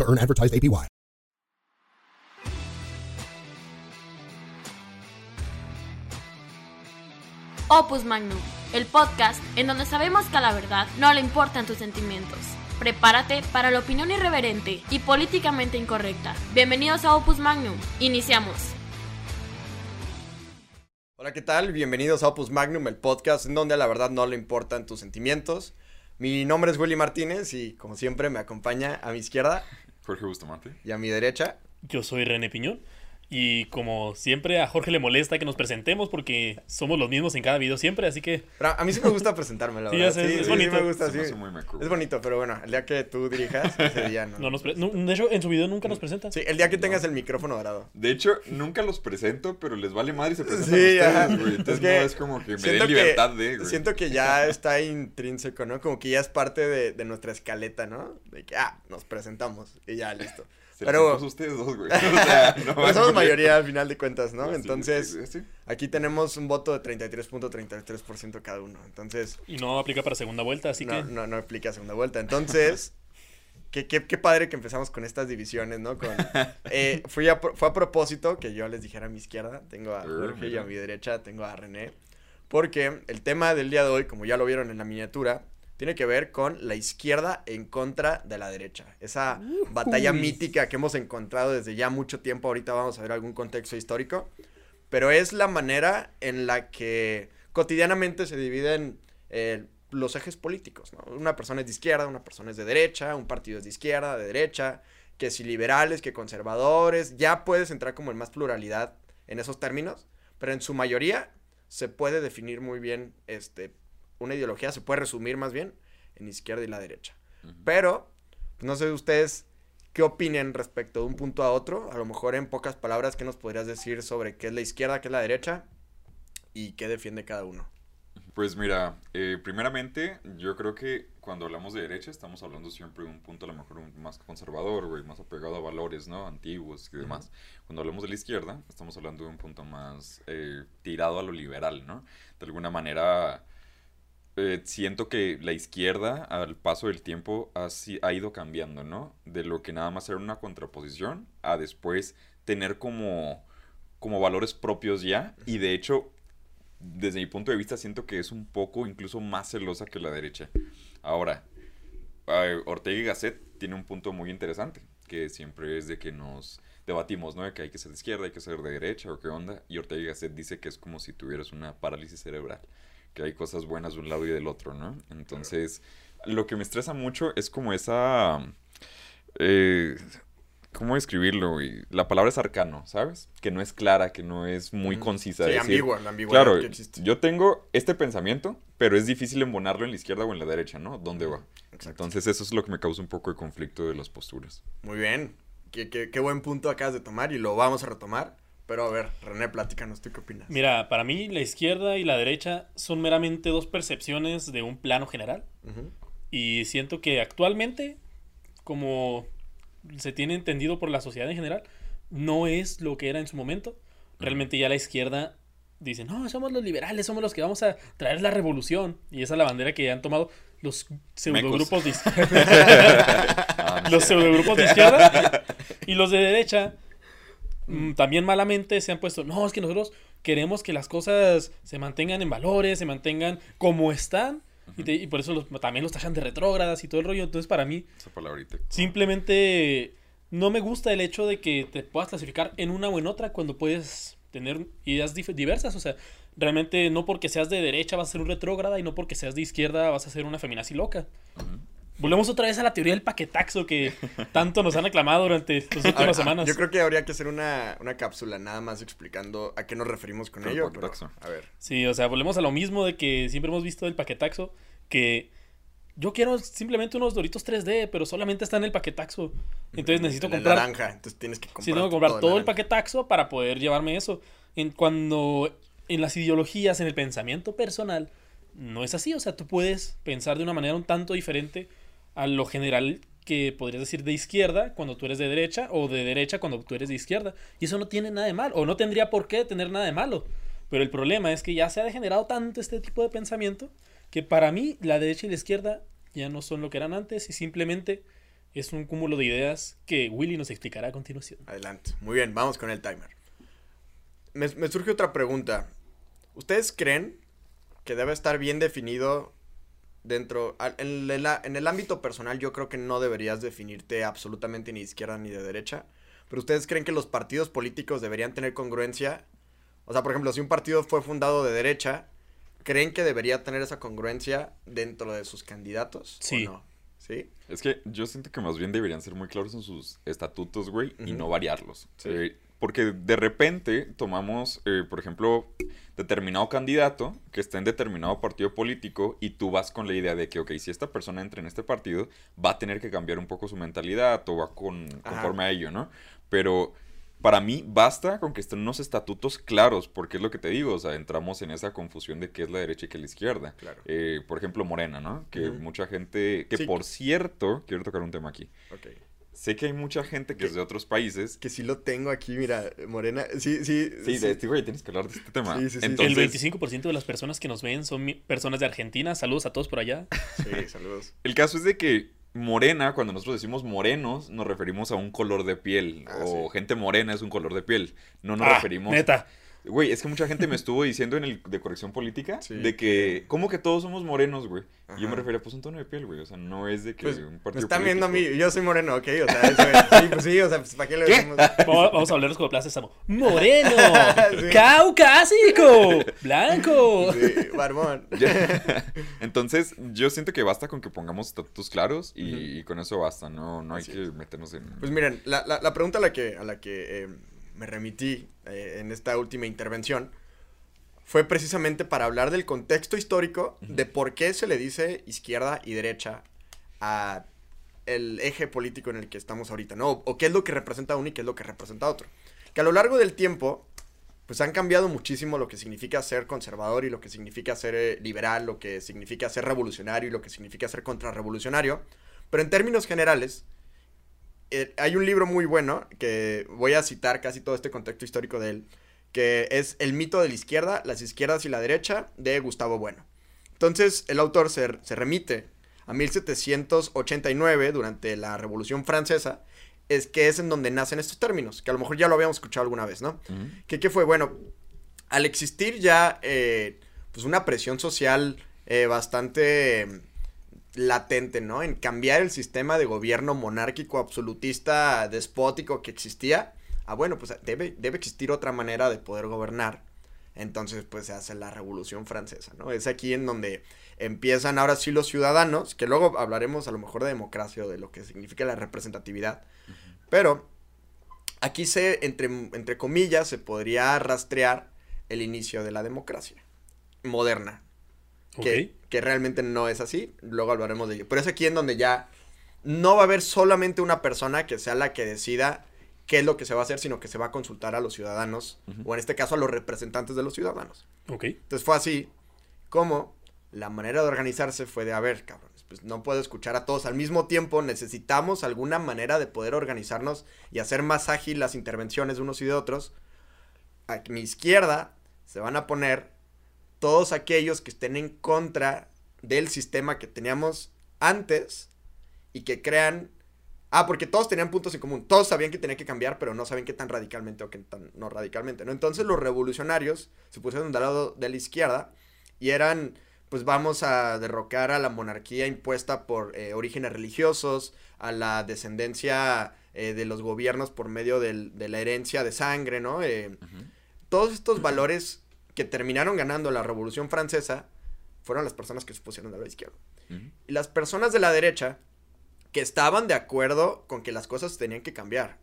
to earn advertised APY. Opus Magnum, el podcast en donde sabemos que a la verdad no le importan tus sentimientos. Prepárate para la opinión irreverente y políticamente incorrecta. Bienvenidos a Opus Magnum. Iniciamos. Hola, ¿qué tal? Bienvenidos a Opus Magnum, el podcast en donde a la verdad no le importan tus sentimientos. Mi nombre es Willy Martínez y como siempre me acompaña a mi izquierda Jorge Bustamante. y a mi derecha. Yo soy René Piñón. Y como siempre a Jorge le molesta que nos presentemos porque somos los mismos en cada video siempre, así que Pero a mí sí me gusta presentarme, la Sí, verdad. ya sé, sí, es sí, bonito. sí me gusta, sí. me. Es bonito, pero bueno, el día que tú dirijas, ese día no. no nos no, de hecho en su video nunca nos presentan. Sí, el día que tengas el micrófono dorado. De hecho, nunca los presento, pero les vale madre y se presentan Sí, ya. ustedes, güey. Entonces Es que no es como que me siento den libertad de, güey. Siento que ya está intrínseco, ¿no? Como que ya es parte de, de nuestra escaleta, ¿no? De que, ah, nos presentamos y ya, listo. Se pero- los impuso a ustedes dos, güey. O sea, no Pero somos mayoría al final de cuentas, ¿no? Sí, Entonces, sí, sí. aquí tenemos un voto de 33.33% cada uno. Entonces, Y no aplica para segunda vuelta, así no, que no, no aplica segunda vuelta. Entonces, qué, qué, qué padre que empezamos con estas divisiones, ¿no? Con, eh, fui a, fue a propósito que yo les dijera a mi izquierda, tengo a Jorge y a mi derecha tengo a René. Porque el tema del día de hoy, como ya lo vieron en la miniatura, tiene que ver con la izquierda en contra de la derecha. Esa batalla Uy. mítica que hemos encontrado desde ya mucho tiempo. Ahorita vamos a ver algún contexto histórico. Pero es la manera en la que cotidianamente se dividen eh, los ejes políticos. ¿no? Una persona es de izquierda, una persona es de derecha, un partido es de izquierda, de derecha, que si liberales, que conservadores. Ya puedes entrar como en más pluralidad en esos términos, pero en su mayoría se puede definir muy bien este, una ideología, se puede resumir más bien en izquierda y la derecha. Pero, pues, no sé ustedes qué opinen respecto de un punto a otro. A lo mejor en pocas palabras, ¿qué nos podrías decir sobre qué es la izquierda, qué es la derecha y qué defiende cada uno? Pues mira, eh, primeramente, yo creo que cuando hablamos de derecha estamos hablando siempre de un punto a lo mejor más conservador, güey, más apegado a valores, ¿no? Antiguos y demás. Cuando hablamos de la izquierda, estamos hablando de un punto más eh, tirado a lo liberal, ¿no? De alguna manera, eh, siento que la izquierda, al paso del tiempo, ha, ha ido cambiando, ¿no? De lo que nada más era una contraposición a después tener como, como valores propios ya. Y de hecho, desde mi punto de vista, siento que es un poco incluso más celosa que la derecha. Ahora, eh, Ortega y Gasset tiene un punto muy interesante, que siempre es de que nos debatimos, ¿no? De que hay que ser de izquierda, hay que ser de derecha, o qué onda. Y Ortega y Gasset dice que es como si tuvieras una parálisis cerebral, que hay cosas buenas de un lado y del otro, ¿no? Entonces, lo que me estresa mucho es como esa... eh, ¿Cómo describirlo? güey? La palabra es arcano, ¿sabes? Que no es clara, que no es muy Mm. concisa. Sí, decir, ambigua, la ambigüedad Claro, que existe. yo tengo este pensamiento, pero es difícil embonarlo en la izquierda o en la derecha, ¿no? ¿Dónde va? Exacto. Entonces eso es lo que me causa un poco de conflicto de las posturas. Muy bien. Qué, qué- qué buen punto acabas de tomar y lo vamos a retomar. Pero a ver, René, platícanos, ¿tú qué opinas? mira, para mí la izquierda y la derecha son meramente dos percepciones de un plano general y siento que actualmente como se tiene entendido por la sociedad en general, no es lo que era en su momento. Realmente ya la izquierda dice, no, somos los liberales, somos los que vamos a traer la revolución. Y esa es la bandera que han tomado los pseudogrupos de izquierda. Los pseudogrupos de izquierda y los de derecha mm, también malamente se han puesto, no, es que nosotros queremos que las cosas se mantengan en valores, se mantengan como están. Y, te- y por eso los- también los tachan de retrógradas y todo el rollo. Entonces, para mí, Esa palabrita. Simplemente no me gusta el hecho de que te puedas clasificar en una o en otra cuando puedes tener ideas diversas. O sea, realmente no porque seas de derecha vas a ser un retrógrada y no porque seas de izquierda vas a ser una feminazi loca. Volvemos otra vez a la teoría del paquetaxo que tanto nos han aclamado durante las últimas semanas. Yo creo que habría que hacer una, una cápsula nada más explicando a qué nos referimos con el ello. Pero, paquetaxo. a ver. Sí, o sea, volvemos a lo mismo de que siempre hemos visto el paquetaxo, que yo quiero simplemente unos Doritos 3D, pero solamente está en el paquetaxo. Entonces necesito En la comprar. naranja, entonces tienes que comprar. Sí, tengo que comprar todo, el naranja. paquetaxo para poder llevarme eso. En, cuando en las ideologías, en el pensamiento personal, no es así. O sea, tú puedes pensar de una manera un tanto diferente a lo general que podrías decir de izquierda cuando tú eres de derecha o de derecha cuando tú eres de izquierda. Y eso no tiene nada de malo, o no tendría por qué tener nada de malo. Pero el problema es que ya se ha degenerado tanto este tipo de pensamiento que para mí la derecha y la izquierda ya no son lo que eran antes y simplemente es un cúmulo de ideas que Willy nos explicará a continuación. Adelante. Muy bien, vamos con el timer. Me, me surge otra pregunta. ¿Ustedes creen que debe estar bien definido dentro... al- En el, en el ámbito personal yo creo que no deberías definirte absolutamente ni de izquierda ni de derecha. Pero ¿ustedes creen que los partidos políticos deberían tener congruencia? O sea, por ejemplo, si un partido fue fundado de derecha, ¿creen que debería tener esa congruencia dentro de sus candidatos? Sí. ¿O no? ¿Sí? Es que yo siento que más bien deberían ser muy claros en sus estatutos, güey, y no variarlos. Sí. Eh, porque de repente tomamos, eh, por ejemplo, determinado candidato que está en determinado partido político y tú vas con la idea de que, ok, si esta persona entra en este partido, va a tener que cambiar un poco su mentalidad o va con, Ajá. conforme a ello, ¿no? Pero para mí basta con que estén unos estatutos claros, porque es lo que te digo, o sea, entramos en esa confusión de qué es la derecha y qué es la izquierda. Claro. Eh, por ejemplo, Morena, ¿no? Que mucha gente, que Sí. por cierto, quiero tocar un tema aquí. Ok. Sé que hay mucha gente que es de otros países. Que sí lo tengo aquí, mira, Morena. Sí, sí. Sí, de este, güey, tienes que hablar de este tema. Sí, sí, sí. Entonces, el 25% de las personas que nos ven son personas de Argentina. Saludos a todos por allá. Sí, saludos. el caso es de que morena, cuando nosotros decimos morenos, nos referimos a un color de piel. Ah, o sí. gente morena es un color de piel. No nos Ah, referimos. Neta. Güey, es que mucha gente me estuvo diciendo en el de corrección política Sí. de que, ¿cómo que todos somos morenos, güey? Y yo me refería, pues un tono de piel, güey. O sea, no es de que Pues, un me partido están viendo a mí, yo soy moreno, ok, o sea, eso es. Sí, pues sí, o sea, pues, ¿para qué le decimos? Vamos vamos a hablarles como Plaza Samo. Moreno. Sí. Caucásico. Blanco. Sí, barbón. Entonces, yo siento que basta con que pongamos estatutos claros y, con eso basta, no, no hay Así que es. meternos en... Pues miren, la, la, la pregunta a la que, a la que eh, me remití eh, en esta última intervención fue precisamente para hablar del contexto histórico de por qué se le dice izquierda y derecha a el eje político en el que estamos ahorita, ¿no? O, o qué es lo que representa uno y qué es lo que representa otro. Que a lo largo del tiempo, pues han cambiado muchísimo lo que significa ser conservador y lo que significa ser eh, liberal, lo que significa ser revolucionario y lo que significa ser contrarrevolucionario. Pero en términos generales, eh, hay un libro muy bueno que voy a citar casi todo este contexto histórico de él, que es El mito de la izquierda, las izquierdas y la derecha, de Gustavo Bueno. Entonces, el autor se, se remite a 1789, durante la Revolución Francesa, es que es en donde nacen estos términos, que a lo mejor ya lo habíamos escuchado alguna vez, ¿no? Ujú. ¿Qué, qué fue? Bueno, al existir ya eh, pues una presión social eh, bastante latente, ¿no? En cambiar el sistema de gobierno monárquico, absolutista, despótico que existía. Ah, bueno, pues debe, debe existir otra manera de poder gobernar. Entonces, pues se hace la Revolución Francesa, ¿no? Es aquí en donde empiezan ahora sí los ciudadanos, que luego hablaremos a lo mejor de democracia o de lo que significa la representatividad. Pero aquí se, entre, entre comillas, se podría rastrear el inicio de la democracia moderna. Ok. Que, que realmente no es así. Luego hablaremos de ello. Pero es aquí en donde ya no va a haber solamente una persona que sea la que decida qué es lo que se va a hacer, sino que se va a consultar a los ciudadanos, Ujú. o en este caso a los representantes de los ciudadanos. Ok. Entonces fue así como la manera de organizarse fue de, a ver, cabrones, pues no puedo escuchar a todos al mismo tiempo, necesitamos alguna manera de poder organizarnos y hacer más ágil las intervenciones de unos y de otros. A mi izquierda se van a poner todos aquellos que estén en contra del sistema que teníamos antes y que crean... Ah, porque todos tenían puntos en común. Todos sabían que tenía que cambiar, pero no sabían qué tan radicalmente o qué tan no radicalmente, ¿no? Entonces los revolucionarios se pusieron del lado de la izquierda y eran, pues vamos a derrocar a la monarquía impuesta por eh, orígenes religiosos, a la descendencia eh, de los gobiernos por medio del- de la herencia de sangre, ¿no? Eh, todos estos valores que terminaron ganando la Revolución Francesa fueron las personas que se pusieron de la izquierda. Y las personas de la derecha que estaban de acuerdo con que las cosas tenían que cambiar.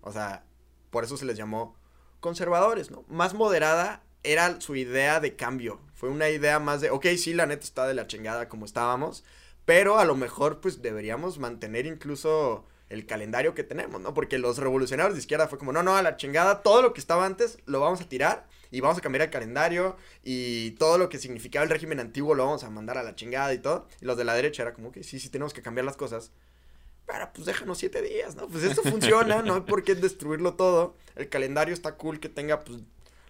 O sea, por eso se les llamó conservadores, ¿no? Más moderada era su idea de cambio. Fue una idea más de, ok, sí, la neta está de la chingada como estábamos, pero a lo mejor pues deberíamos mantener incluso el calendario que tenemos, ¿no? Porque los revolucionarios de izquierda fue como, no, no, a la chingada, todo lo que estaba antes lo vamos a tirar y vamos a cambiar el calendario y todo lo que significaba el régimen antiguo lo vamos a mandar a la chingada y todo. Y los de la derecha era como que sí, sí tenemos que cambiar las cosas. Pero pues déjanos siete días, ¿no? Pues esto funciona, no hay por qué destruirlo todo. El calendario está cool que tenga pues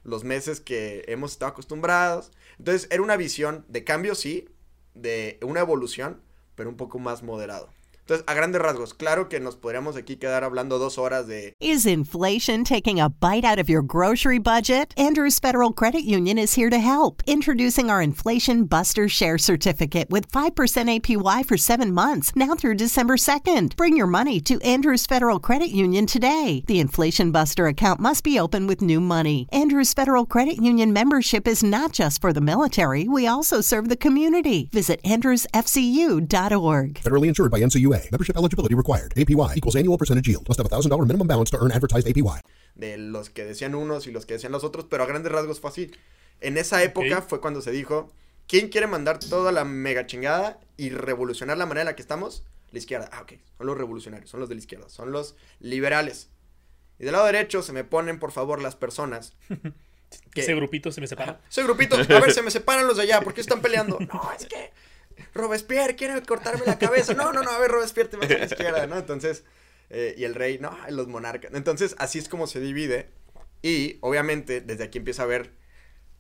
los meses que hemos estado acostumbrados. Entonces era una visión de cambio, sí, de una evolución, pero un poco más moderado. Entonces, a grandes rasgos, claro que nos podríamos aquí quedar hablando dos horas de... Is inflation taking a bite out of your grocery budget? Andrews Federal Credit Union is here to help. Introducing our Inflation Buster Share Certificate with 5% APY for seven months, now through December 2nd. Bring your money to Andrews Federal Credit Union today. The Inflation Buster account must be open with new money. Andrews Federal Credit Union membership is not just for the military, we also serve the community. Visit andrewsfcu.org. Federally insured by NCUA. Membership eligibility required. APY equals annual percentage yield. Must have a $1,000 minimum balance to earn advertised APY. de los que decían unos y los que decían los otros, pero a grandes rasgos fue así. En esa época fue cuando se dijo, ¿quién quiere mandar toda la mega chingada y revolucionar la manera en la que estamos? La izquierda. Ah, ok. Son los revolucionarios, son los de la izquierda, son los liberales. Y del lado derecho se me ponen, por favor, las personas. que- Ese grupito se me separa. Soy grupito. A ver, se me separan los de allá. ¿Por qué están peleando? No, es que Robespierre quiere cortarme la cabeza. No, no, no. A ver, Robespierre te vas a la izquierda, ¿no? Entonces, eh, y el rey, no, los monarcas. Entonces, así es como se divide. Y, obviamente, desde aquí empieza a haber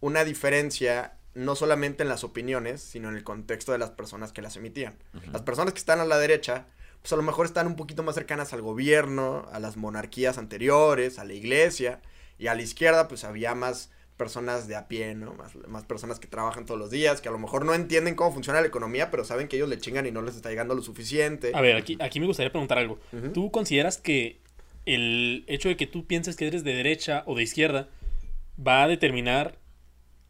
una diferencia no solamente en las opiniones, sino en el contexto de las personas que las emitían. Las personas que están a la derecha, pues a lo mejor están un poquito más cercanas al gobierno, a las monarquías anteriores, a la iglesia, y a la izquierda pues había más personas de a pie, ¿no? Más, más personas que trabajan todos los días, que a lo mejor no entienden cómo funciona la economía, pero saben que ellos le chingan y no les está llegando lo suficiente. A ver, aquí, aquí me gustaría preguntar algo. ¿Tú consideras que el hecho de que tú pienses que eres de derecha o de izquierda va a determinar,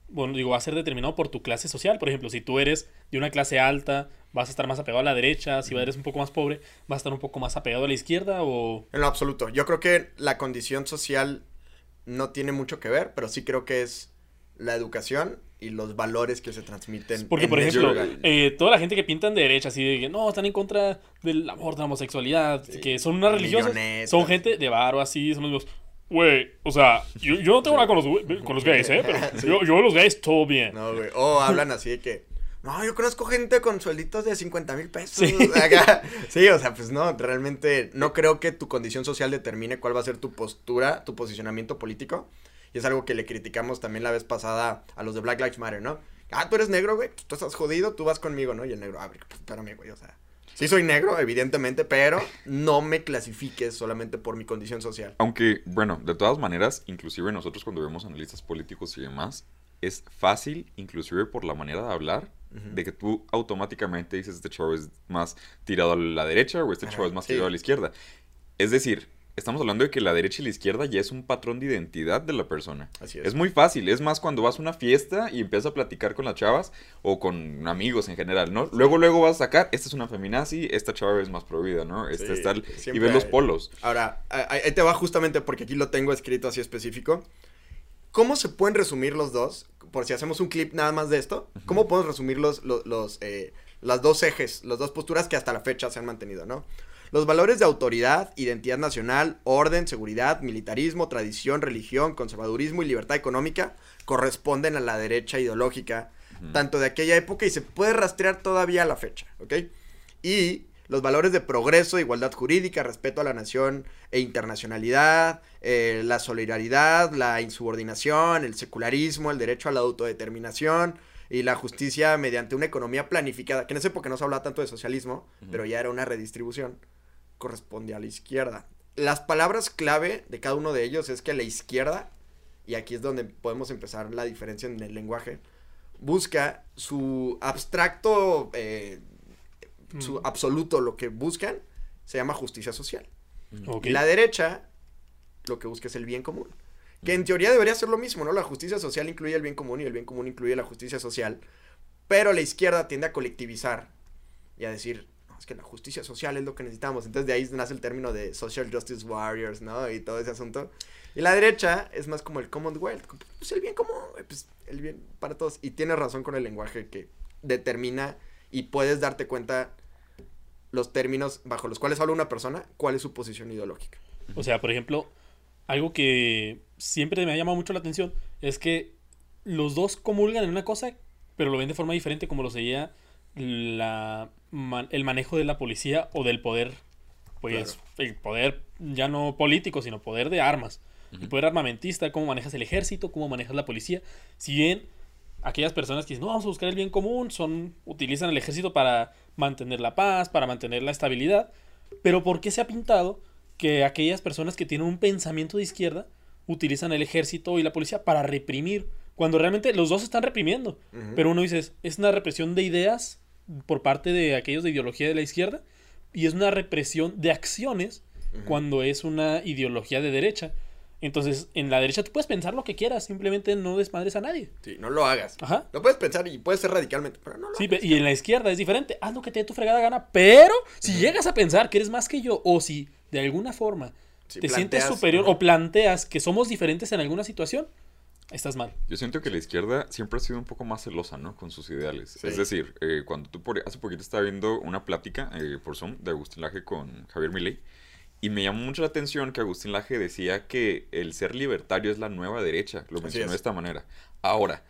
bueno, digo, va a ser determinado por tu clase social? Por ejemplo, si tú eres de una clase alta, vas a estar más apegado a la derecha, si eres un poco más pobre, vas a estar un poco más apegado a la izquierda o... En lo absoluto. Yo creo que la condición social no tiene mucho que ver, pero sí creo que es la educación y los valores que se transmiten. Porque, en por ejemplo, eh, toda la gente que pintan de derecha, así de que no, están en contra del aborto, de la homosexualidad, que son unas religiosas, Millonetas. son gente de varo así, son los güey, o sea, yo, yo no tengo nada con los, con los gays, ¿eh? Pero Sí. yo, yo los gays, todo bien. No, güey. O hablan así de que. No, yo conozco gente con suelditos de 50 mil pesos. Sí. Acá. Sí, o sea, pues no, realmente no creo que tu condición social determine cuál va a ser tu postura, tu posicionamiento político. Y es algo que le criticamos también la vez pasada a los de Black Lives Matter, ¿no? Ah, tú eres negro, güey, tú estás jodido, tú vas conmigo, ¿no? Y el negro, a ver, pues, espérame, güey, o sea. Sí soy negro, evidentemente, pero no me clasifiques solamente por mi condición social. Aunque, bueno, de todas maneras, inclusive nosotros cuando vemos analistas políticos y demás, es fácil, inclusive por la manera de hablar, de que tú automáticamente dices este chavo es más tirado a la derecha o este chavo es más sí. tirado a la izquierda. Es decir, estamos hablando de que la derecha y la izquierda ya es un patrón de identidad de la persona. Así es. Es muy fácil, es más cuando vas a una fiesta y empiezas a platicar con las chavas o con amigos en general, ¿no? Luego, luego vas a sacar, esta es una feminazi, esta chava es más provida, ¿no? Esta Sí, es tal, y ves los polos. Ahora, ahí te va justamente porque aquí lo tengo escrito así específico. ¿Cómo se pueden resumir los dos? Por si hacemos un clip nada más de esto. ¿Cómo podemos resumir los, los, los, eh, las dos ejes, las dos posturas que hasta la fecha se han mantenido, ¿no? Los valores de autoridad, identidad nacional, orden, seguridad, militarismo, tradición, religión, conservadurismo y libertad económica corresponden a la derecha ideológica, tanto de aquella época y se puede rastrear todavía a la fecha, ¿ok? Y los valores de progreso, igualdad jurídica, respeto a la nación e internacionalidad, eh, la solidaridad, la insubordinación, el secularismo, el derecho a la autodeterminación y la justicia mediante una economía planificada, que en esa época no se hablaba tanto de socialismo, pero ya era una redistribución, corresponde a la izquierda. Las palabras clave de cada uno de ellos es que la izquierda, y aquí es donde podemos empezar la diferencia en el lenguaje, busca su abstracto, eh, su Mm. absoluto, lo que buscan, se llama justicia social. Ok. Y la derecha lo que busca es el bien común. Que en teoría debería ser lo mismo, ¿no? La justicia social incluye el bien común y el bien común incluye la justicia social. Pero la izquierda tiende a colectivizar y a decir, no, es que la justicia social es lo que necesitamos. Entonces de ahí nace el término de social justice warriors, ¿no? Y todo ese asunto. Y la derecha es más como el commonwealth, pues el bien común, pues el bien para todos. Y tiene razón con el lenguaje que determina y puedes darte cuenta los términos bajo los cuales habla una persona, cuál es su posición ideológica. O sea, por ejemplo, algo que siempre me ha llamado mucho la atención es que los dos comulgan en una cosa, pero lo ven de forma diferente, como lo sería la, man- el manejo de la policía o del poder. Pues el poder ya no político, sino poder de armas. El poder armamentista, cómo manejas el ejército, cómo manejas la policía. Si bien aquellas personas que dicen, no, vamos a buscar el bien común, son, utilizan el ejército para mantener la paz, para mantener la estabilidad. Pero ¿por qué se ha pintado que aquellas personas que tienen un pensamiento de izquierda utilizan el ejército y la policía para reprimir? Cuando realmente los dos están reprimiendo. Pero uno dice, es una represión de ideas por parte de aquellos de ideología de la izquierda y es una represión de acciones cuando es una ideología de derecha. Entonces, en la derecha tú puedes pensar lo que quieras, simplemente no desmadres a nadie. Sí, no lo hagas. Ajá. Lo puedes pensar y puedes ser radicalmente, pero no lo Sí, hagas. y en la izquierda es diferente. Haz lo que te dé tu fregada gana. Pero si llegas a pensar que eres más que yo, o si de alguna forma Si te sientes superior o planteas que somos diferentes en alguna situación, estás mal. Yo siento que la izquierda siempre ha sido un poco más celosa, ¿no? Con sus ideales. Sí. Es decir, eh, cuando tú por, hace poquito estaba viendo una plática eh, por Zoom de Agustín Laje con Javier Milei y me llamó mucho la atención que Agustín Laje decía que el ser libertario es la nueva derecha. Lo mencionó es. de esta manera. Ahora,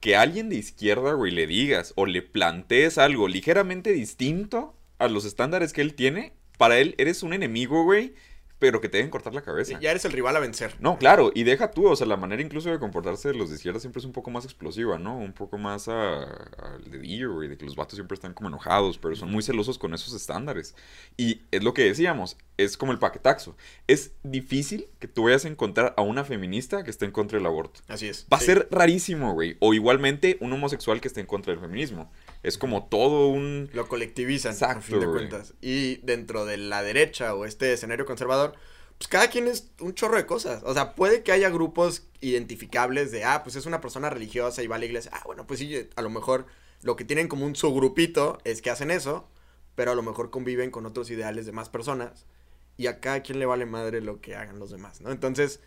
que alguien de izquierda, güey, le digas o le plantees algo ligeramente distinto a los estándares que él tiene, para él eres un enemigo, güey, pero que te deben cortar la cabeza. Ya eres el rival a vencer. No, claro, y deja tú, o sea, la manera incluso de comportarse de los de izquierda siempre es un poco más explosiva, ¿no? Un poco más a- al dedillo, güey, de que los vatos siempre están como enojados, pero son muy celosos con esos estándares. Y es lo que decíamos, es como el paquetaxo. Es difícil que tú vayas a encontrar a una feminista que esté en contra del aborto. Así es. Va a Sí. ser rarísimo, güey. O igualmente un homosexual que esté en contra del feminismo. Es como todo un... Lo colectivizan, a Exacto, fin de güey. cuentas. Y dentro de la derecha o este escenario conservador, pues cada quien es un chorro de cosas. O sea, puede que haya grupos identificables de, ah, pues es una persona religiosa y va a la iglesia. Ah, bueno, pues sí, a lo mejor lo que tienen como un subgrupito es que hacen eso, pero a lo mejor conviven con otros ideales de más personas. Y a cada quien le vale madre lo que hagan los demás, ¿no? Entonces,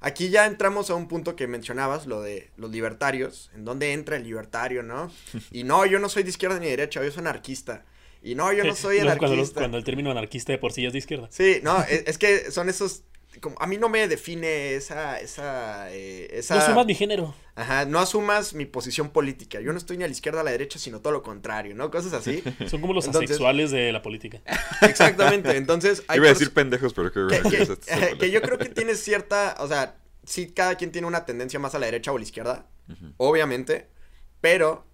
aquí ya entramos a un punto que mencionabas, lo de los libertarios. ¿En dónde entra el libertario, no? Y no, yo no soy de izquierda ni de derecha, yo soy anarquista. Y no, yo no soy cuando, anarquista. cuando el término anarquista de por sí es de izquierda. Sí, no, es, es que son esos. Como, a mí no me define esa. esa, eh, esa No sumas mi género. Ajá, no asumas mi posición política. Yo no estoy ni a la izquierda ni a la derecha, sino todo lo contrario, ¿no? Cosas así. Son como los Entonces- asexuales de la política. Exactamente. Entonces, hay Iba a decir pendejos, pero que... que, que- esa- que yo creo que tiene cierta. O sea, sí, cada quien tiene una tendencia más a la derecha o a la izquierda. Obviamente. Pero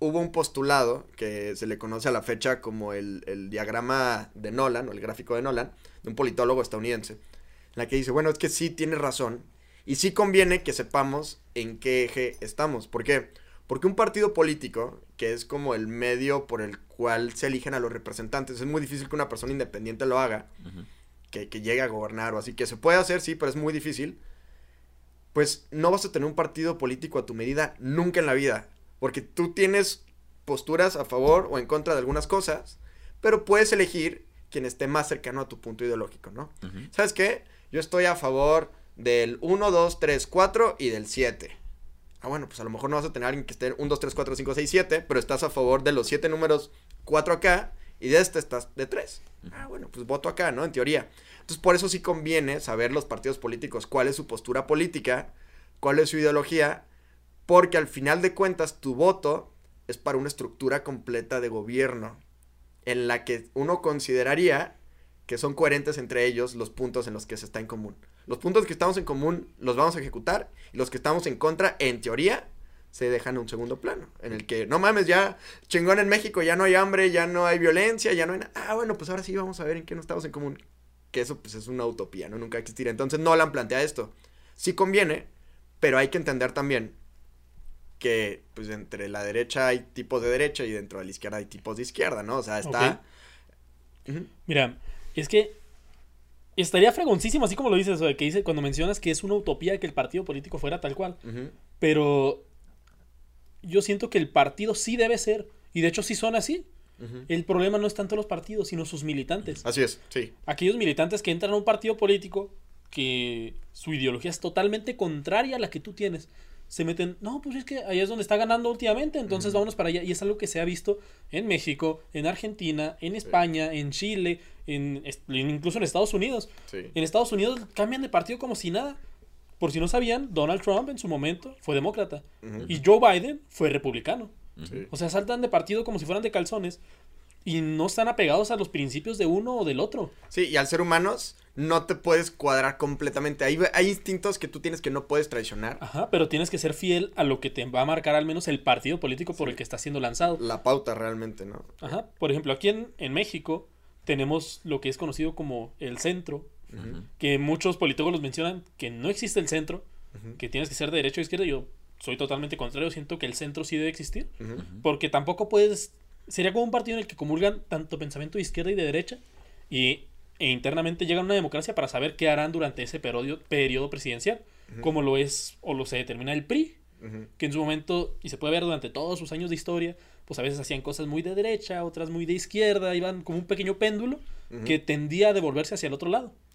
hubo un postulado que se le conoce a la fecha como el, el diagrama de Nolan, o el gráfico de Nolan, de un politólogo estadounidense, en la que dice, bueno, es que sí tiene razón, y sí conviene que sepamos en qué eje estamos. ¿Por qué? Porque un partido político, que es como el medio por el cual se eligen a los representantes, es muy difícil que una persona independiente lo haga, que, que llegue a gobernar o así, que se puede hacer, sí, pero es muy difícil. Pues no vas a tener un partido político a tu medida nunca en la vida. Porque tú tienes posturas a favor o en contra de algunas cosas, pero puedes elegir quien esté más cercano a tu punto ideológico, ¿no? ¿Sabes qué? Yo estoy a favor del 1, 2, 3, 4 y del 7. Ah, bueno, pues a lo mejor no vas a tener a alguien que esté 1, 2, 3, 4, 5, 6, 7, pero estás a favor de los 7 números 4 acá y de este estás de 3. Ah, bueno, pues voto acá, ¿no? En teoría. Entonces, por eso sí conviene saber los partidos políticos cuál es su postura política, cuál es su ideología, porque al final de cuentas tu voto es para una estructura completa de gobierno en la que uno consideraría que son coherentes entre ellos los puntos en los que se está en común. Los puntos que estamos en común los vamos a ejecutar y los que estamos en contra, en teoría, se dejan en un segundo plano, en el que, no mames, ya chingón en México, ya no hay hambre, ya no hay violencia, ya no hay nada. Ah, bueno, pues ahora sí vamos a ver en qué no estamos en común. Que eso pues es una utopía, ¿no? Nunca existirá. Entonces Nolan plantea esto. Sí conviene, pero hay que entender también que pues entre la derecha hay tipos de derecha y dentro de la izquierda hay tipos de izquierda, ¿no? O sea, está... Mira, es que estaría fregoncísimo, así como lo dices, que dice cuando mencionas que es una utopía que el partido político fuera tal cual. Pero yo siento que el partido sí debe ser, y de hecho sí son así. El problema no es tanto los partidos, sino sus militantes. Así es, sí. Aquellos militantes que entran a un partido político que su ideología es totalmente contraria a la que tú tienes, se meten, no, pues es que ahí es donde está ganando últimamente, entonces vámonos para allá. Y es algo que se ha visto en México, en Argentina, en España, en Chile, en, incluso en Estados Unidos. Sí. En Estados Unidos cambian de partido como si nada. Por si no sabían, Donald Trump en su momento fue demócrata y Joe Biden fue republicano. Sí. O sea, saltan de partido como si fueran de calzones y no están apegados a los principios de uno o del otro. Sí, y al ser humanos no te puedes cuadrar completamente. Hay, hay instintos que tú tienes que no puedes traicionar. Ajá, pero tienes que ser fiel a lo que te va a marcar al menos el partido político por el que está siendo lanzado. La pauta realmente, ¿no? Ajá, por ejemplo, aquí en, en México tenemos lo que es conocido como el centro, que muchos politólogos mencionan que no existe el centro, que tienes que ser de derecha o izquierda. Yo soy totalmente contrario, siento que el centro sí debe existir, porque tampoco puedes. Sería como un partido en el que comulgan tanto pensamiento de izquierda y de derecha, y e internamente llegan a una democracia para saber qué harán durante ese periodo, periodo presidencial, como lo es o lo se determina el PRI, que en su momento, y se puede ver durante todos sus años de historia, pues a veces hacían cosas muy de derecha, otras muy de izquierda, iban como un pequeño péndulo que tendía a devolverse hacia el otro lado.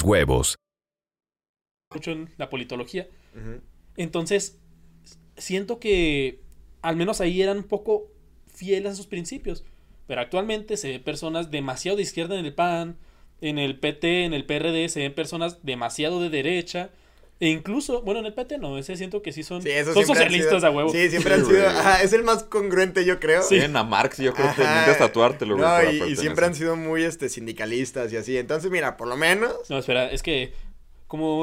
huevos. mucho en la politología. Entonces, siento que al menos ahí eran un poco fieles a sus principios. Pero actualmente se ven personas demasiado de izquierda en el PAN, en el PT, en el PRD, se ven personas demasiado de derecha. E incluso, bueno, en el PT no, ese siento que sí son, Sí, son socialistas sido- a huevo. Sí, siempre han sido. ajá, es el más congruente, yo creo. Sí. Bien, a Marx yo creo que necesitas tatuártelo, güey. No, y- siempre han sido muy este, sindicalistas y así. Entonces, mira, por lo menos. No, espera, es que como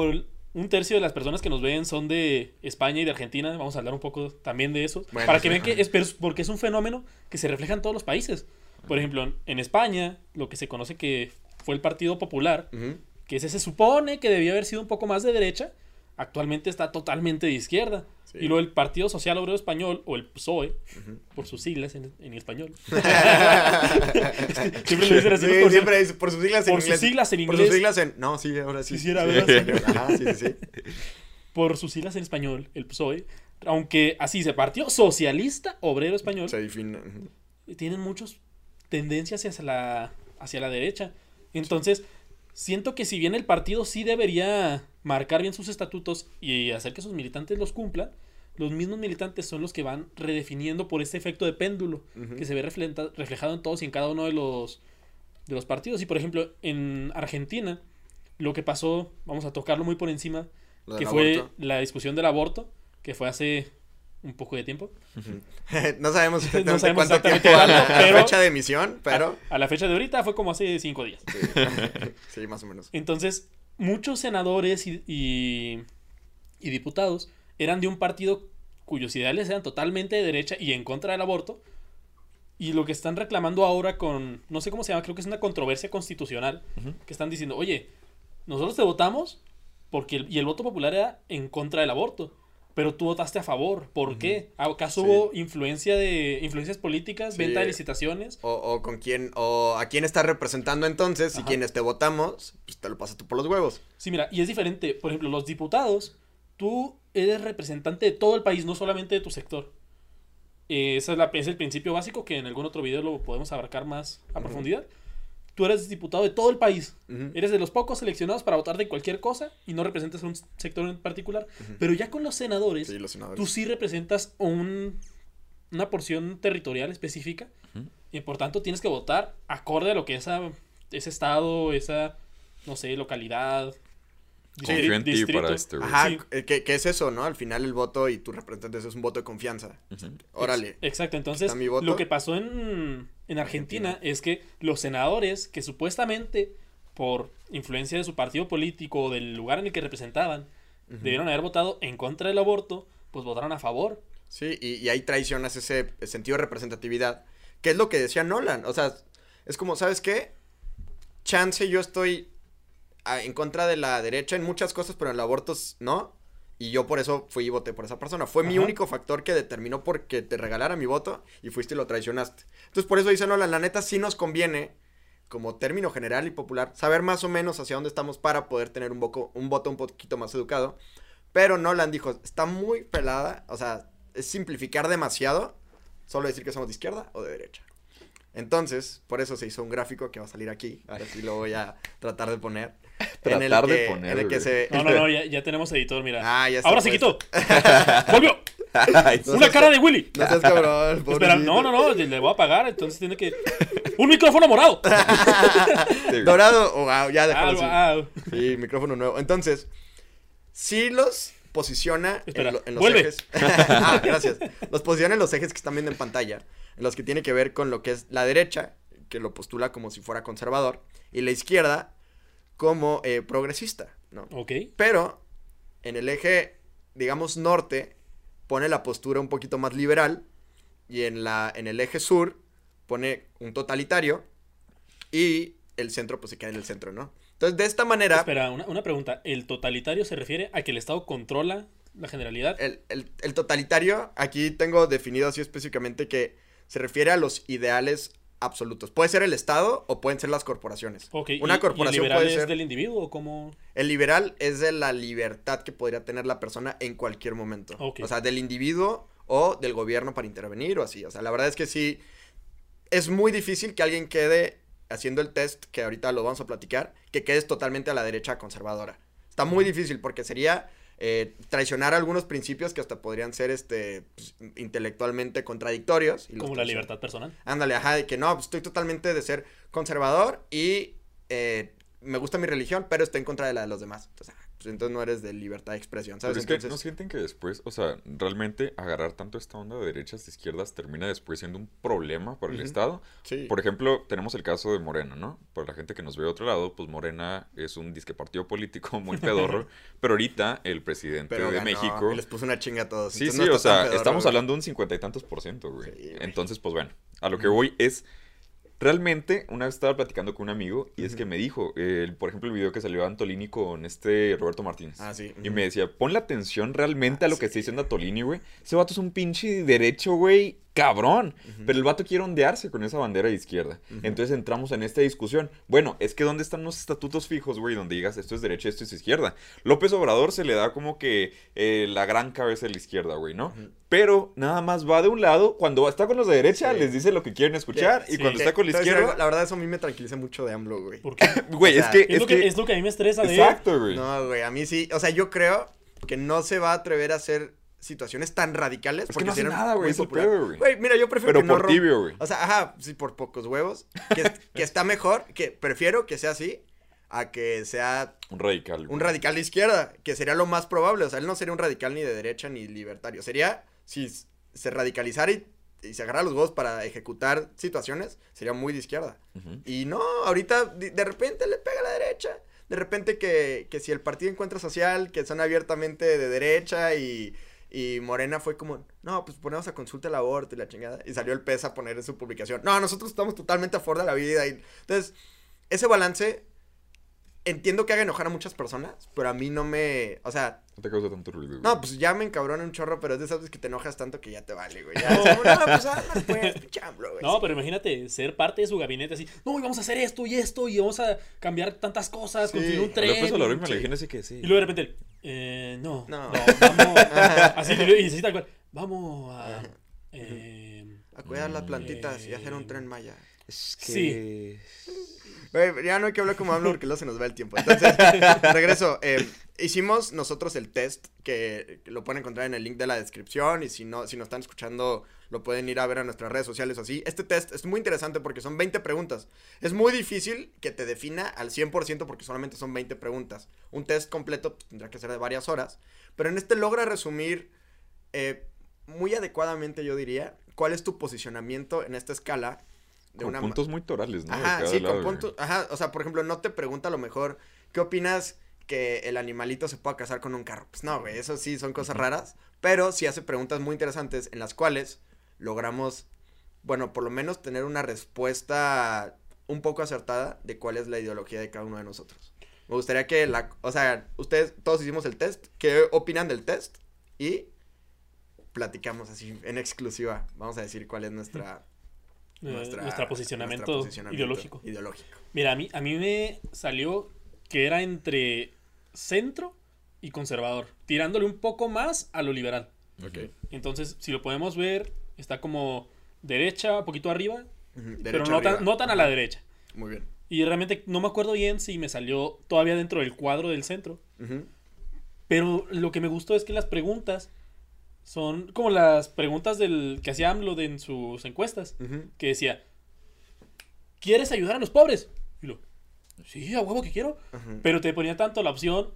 un tercio de las personas que nos ven son de España y de Argentina, vamos a hablar un poco también de eso, Bueno, para sí. que vean que es porque es un fenómeno que se refleja en todos los países. Por ejemplo, en España, lo que se conoce que fue el Partido Popular, que ese se supone que debía haber sido un poco más de derecha, actualmente está totalmente de izquierda. Sí. Y luego el Partido Social Obrero Español, o el PSOE, por sus siglas en, en español. Siempre lo dicen así. Sí. Por- siempre es por sus siglas en por sus inglés. siglas en Por inglés. sus siglas en. No, sí, ahora sí. Quisiera Sí, verlas. Ajá, sí, sí, sí. por sus siglas en español, el PSOE, aunque así se partió, socialista obrero español, Se define. tienen muchas tendencias hacia la, hacia la derecha. Entonces, siento que si bien el partido sí debería marcar bien sus estatutos y hacer que sus militantes los cumplan, los mismos militantes son los que van redefiniendo por este efecto de péndulo que se ve reflejado en todos y en cada uno de los, de los partidos. Y por ejemplo, en Argentina, lo que pasó, vamos a tocarlo muy por encima, que fue aborto. la discusión del aborto, que fue hace un poco de tiempo. no sabemos exactamente No sabemos cuánto exactamente tiempo a cuánto, la pero- fecha de emisión, pero. A, a la fecha de ahorita fue como hace cinco días. Sí, más o menos. Entonces, muchos senadores y, y, y diputados eran de un partido cuyos ideales eran totalmente de derecha y en contra del aborto. Y lo que están reclamando ahora con, no sé cómo se llama, creo que es una controversia constitucional, que están diciendo, oye, nosotros te votamos porque el, y el voto popular era en contra del aborto, pero tú votaste a favor, ¿por qué? ¿Acaso Sí. hubo influencia de influencias políticas, Sí. venta de licitaciones? O, o con quién, o a quién estás representando entonces, Ajá. quienes te votamos, pues te lo pasas tú por los huevos. Sí, mira, y es diferente. Por ejemplo, los diputados, tú eres representante de todo el país, no solamente de tu sector. Eh, ese es, la- es el principio básico que en algún otro video lo podemos abarcar más a profundidad. Tú eres diputado de todo el país. Eres de los pocos seleccionados para votar de cualquier cosa y no representas a un sector en particular. Pero ya con los senadores, Sí, los senadores. tú sí representas un, una porción territorial específica y por tanto tienes que votar acorde a lo que esa, ese estado, esa, no sé, localidad. Confío en ti para este, güey. Ajá, Sí. eh, ¿qué, qué es eso, no? Al final el voto y tu representante es un voto de confianza. Órale. Exacto, entonces Está mi voto. lo que pasó en, en Argentina es que los senadores que supuestamente por influencia de su partido político o del lugar en el que representaban debieron haber votado en contra del aborto, pues votaron a favor. Sí, y, y ahí traicionas ese sentido de representatividad, que es lo que decía Nolan. O sea, es como, ¿sabes qué? Chance yo estoy ah, en contra de la derecha en muchas cosas, pero en el aborto no. Y yo por eso fui y voté por esa persona. Fue mi único factor que determinó porque te regalara mi voto y fuiste y lo traicionaste. Entonces por eso dice Nolan, la neta sí nos conviene, como término general y popular, saber más o menos hacia dónde estamos para poder tener un, voco- un voto un poquito más educado. Pero Nolan dijo, está muy pelada, o sea, es simplificar demasiado solo decir que somos de izquierda o de derecha. Entonces, por eso se hizo un gráfico que va a salir aquí. Ahora sí lo voy a tratar de poner. en el Tratar de que, poner, en el que se... No, no, no, ya, ya tenemos editor, mira. Ah, ya está Ahora se quitó. Volvió. Ay, No Una seas- cara de Willy. No seas cabrón, Espera, no, no, no, le voy a pagar, entonces tiene que. ¡Un micrófono morado! sí, Dorado, oh, wow, ya déjalo Ah, Sí, micrófono nuevo. Entonces, sí los posiciona Espera, en, lo- en los vuelve. ejes. ah, gracias. Los posiciona en los ejes que están viendo en pantalla, en los que tiene que ver con lo que es la derecha, que lo postula como si fuera conservador, y la izquierda como eh, progresista, ¿no? ok. Pero en el eje, digamos, norte, pone la postura un poquito más liberal. Y en, la, en el eje sur, pone un totalitario. Y el centro, pues se queda en el centro, ¿no? Entonces, de esta manera, Espera, una, una pregunta. ¿El totalitario se refiere a que el Estado controla la generalidad? el, el- el totalitario, aquí tengo definido así específicamente que se refiere a los ideales absolutos. Puede ser el Estado o pueden ser las corporaciones. Ok, ¿y- Una y el corporación liberal puede es ser... del individuo o cómo? El liberal es de la libertad que podría tener la persona en cualquier momento. O sea, del individuo o del gobierno para intervenir o así. O sea, la verdad es que sí, es muy difícil que alguien quede haciendo el test, que ahorita lo vamos a platicar, que quedes totalmente a la derecha conservadora. Está muy difícil porque sería eh, traicionar algunos principios que hasta podrían ser este pues, intelectualmente contradictorios. y Como la libertad personal. Ándale, ajá, de que no, pues estoy totalmente de ser conservador y eh, me gusta mi religión, pero estoy en contra de la de los demás. Entonces, ah, pues entonces no eres de libertad de expresión, Pero ¿sabes? es que Entonces, no sienten que después, o sea, realmente agarrar tanto esta onda de derechas e izquierdas termina después siendo un problema para el. Estado. sí. Por ejemplo, tenemos el caso de Morena, ¿no? Para la gente que nos ve de otro lado, pues Morena es un disque partido político muy pedorro, pero ahorita el presidente pero de ganó México... les puso una chinga a todos. Sí, sí, no o sea, pedorro, estamos güey. hablando de un cincuenta y tantos por ciento, güey. Sí, güey. Entonces, pues bueno, a lo que voy es, realmente, una vez estaba platicando con un amigo y es que me dijo, eh, por ejemplo, el video que salió Antolini con este Roberto Martínez. Ah, sí. Y me decía, ponle atención realmente Ah, a lo que sí, está diciendo Antolini, güey. Ese vato es un pinche derecho, güey, cabrón. Pero el vato quiere ondearse con esa bandera de izquierda. Entonces entramos en esta discusión. Bueno, es que ¿dónde están los estatutos fijos, güey? Donde digas esto es derecha, esto es izquierda. López Obrador se le da como que eh, la gran cabeza de la izquierda, güey, ¿no? Pero nada más va de un lado. Cuando está con los de derecha, Sí. les dice lo que quieren escuchar. Y Sí. cuando está con la izquierda, La verdad, eso a mí me tranquiliza mucho de AMLO, güey. ¿Por qué? güey, o es que... Es, Es lo que, que... es lo que a mí me estresa de él. Exacto, güey. No, güey, a mí sí. O sea, yo creo que no se va a atrever a hacer situaciones tan radicales. que porque no hace nada, güey, es güey. Mira, yo prefiero Pero que por tibio, güey. O sea, ajá, sí, por pocos huevos. Que, que está mejor, que prefiero que sea así a que sea Un radical. un radical de izquierda, que sería lo más probable. O sea, él no sería un radical ni de derecha ni libertario. Sería, si se radicalizara y, y se agarra los huevos para ejecutar situaciones, sería muy de izquierda. Y no, ahorita de, de repente le pega a la derecha. De repente que, que si el Partido Encuentro Social, que son abiertamente de derecha y, y Morena fue como, no, pues ponemos a consulta el aborto y la chingada. Y salió el PES a poner en su publicación, no, nosotros estamos totalmente a favor de la vida. Y, entonces, ese balance, entiendo que haga enojar a muchas personas, pero a mí no me, o sea, No te causa tanto ruido. güey. no, pues ya me encabrona un chorro, pero es de esas veces que te enojas tanto que ya te vale, güey. Ya, como, no, pues, ah, pues, güey. No, pero imagínate ser parte de su gabinete así. No, y vamos a hacer esto y esto y vamos a cambiar tantas cosas, Sí. construir un tren. López Obrador me sí. imagino que sí. Y luego de repente, eh, no, No. no, vamos, así, y así tal cual, vamos a, eh, A cuidar las plantitas y hacer un Eh, tren maya. Es Sí. Ya no hay que hablar como hablo porque luego se nos va el tiempo. Entonces, regreso. eh, hicimos nosotros el test que, que lo pueden encontrar en el link de la descripción y si no, si nos están escuchando lo pueden ir a ver a nuestras redes sociales o así. Este test es muy interesante porque son 20 preguntas. Es muy difícil que te defina al 100% porque solamente son 20 preguntas. Un test completo pues, tendrá que ser de varias horas. Pero en este logra resumir eh, muy adecuadamente, yo diría, cuál es tu posicionamiento en esta escala. De Con una puntos muy torales, ¿no? Ajá, sí, lado, con puntos. Ajá, o sea, por ejemplo, no te pregunta a lo mejor, ¿qué opinas que el animalito se pueda casar con un carro? Pues no, güey, eso sí son cosas raras, pero sí hace preguntas muy interesantes en las cuales logramos, bueno, por lo menos tener una respuesta un poco acertada de cuál es la ideología de cada uno de nosotros. Me gustaría que la, o sea, ustedes todos hicimos el test, ¿qué opinan del test? Y platicamos así en exclusiva. Vamos a decir cuál es nuestra Eh, nuestra- nuestro posicionamiento, ideológico. ideológico. Mira, a mí, a mí me salió que era entre centro y conservador, tirándole un poco más a lo liberal. Entonces, si lo podemos ver, está como derecha, poquito arriba, pero no tan, no tan a la derecha. Muy bien. Y realmente no me acuerdo bien si me salió todavía dentro del cuadro del centro. Pero lo que me gustó es que las preguntas son como las preguntas del que hacía AMLO de- en sus encuestas. Que decía, ¿quieres ayudar a los pobres? Y lo, sí, a huevo que quiero. Pero te ponía tanto la opción,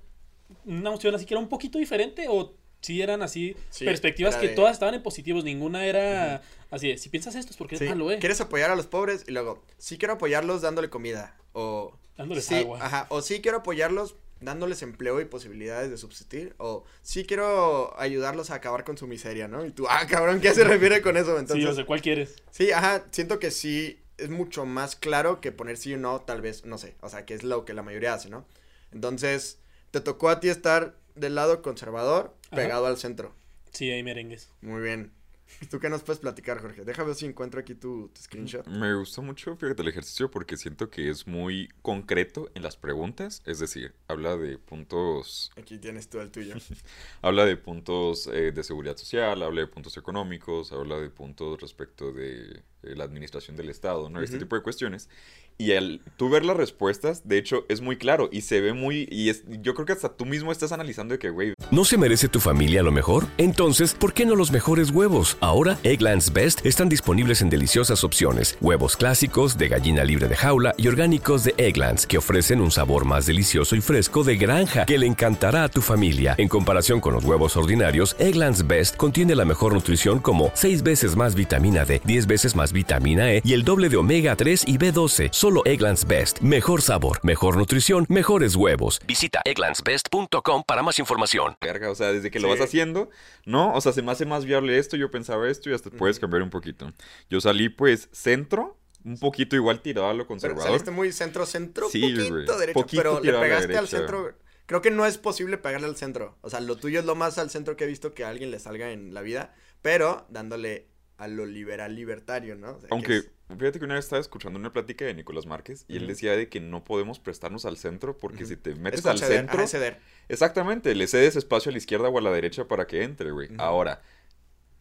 una opción así que era un poquito diferente o si eran así Sí, perspectivas que de- todas estaban en positivos, ninguna era así de, si piensas esto es porque Sí, es malo, eh. ¿Quieres apoyar a los pobres? Y luego, sí quiero apoyarlos dándole comida. O. Dándoles sí, agua. Ajá. O sí quiero apoyarlos dándoles empleo y posibilidades de subsistir. O sí quiero ayudarlos a acabar con su miseria, ¿no? Y tú, ah, cabrón, ¿qué se refiere con eso? Entonces, sí, o sea, ¿cuál quieres? Sí, ajá, siento que sí es mucho más claro que poner sí o no, tal vez, no sé, o sea, que es lo que la mayoría hace, ¿no? Entonces, te tocó a ti estar del lado conservador, Ajá. pegado al centro. Sí, hay merengues. Muy bien. ¿Tú qué nos puedes platicar, Jorge? Déjame ver si encuentro aquí tu, tu screenshot. Me gusta mucho, fíjate, el ejercicio porque siento que es muy concreto en las preguntas. Es decir, habla de puntos Aquí tienes tú el tuyo. Habla de puntos eh, de seguridad social, habla de puntos económicos, habla de puntos respecto de eh, la administración del Estado, ¿no? Este tipo de cuestiones. Y al tú ver las respuestas, de hecho, es muy claro y se ve muy... Y es, yo creo que hasta tú mismo estás analizando de que, güey, ¿No se merece tu familia lo mejor? Entonces, ¿por qué no los mejores huevos? Ahora, Egglands Best están disponibles en deliciosas opciones. Huevos clásicos, de gallina libre de jaula y orgánicos de Egglands, que ofrecen un sabor más delicioso y fresco de granja que le encantará a tu familia. En comparación con los huevos ordinarios, Egglands Best contiene la mejor nutrición como 6 veces más vitamina D, 10 veces más vitamina E y el doble de omega 3 y B12. Solo Egglands Best. Mejor sabor, mejor nutrición, mejores huevos. Visita egglandsbest.com para más información. verga, o sea, desde que lo vas haciendo, ¿no? O sea, se me hace más viable esto, yo pensaba esto y hasta puedes cambiar un poquito. Yo salí, pues, centro, un poquito igual tirado a lo Pero conservador. saliste muy centro-centro, Sí, poquito derecho, poquito pero le pegaste al centro. Creo que no es posible pegarle al centro. O sea, lo tuyo es lo más al centro que he visto que a alguien le salga en la vida, pero dándole a lo liberal libertario, ¿no? O sea, que Aunque, es- fíjate que una vez estaba escuchando una plática de Nicolás Márquez y él decía de que no podemos prestarnos al centro porque si te es metes al conceder, centro... ceder. Exactamente, le cedes espacio a la izquierda o a la derecha para que entre, güey. Ahora,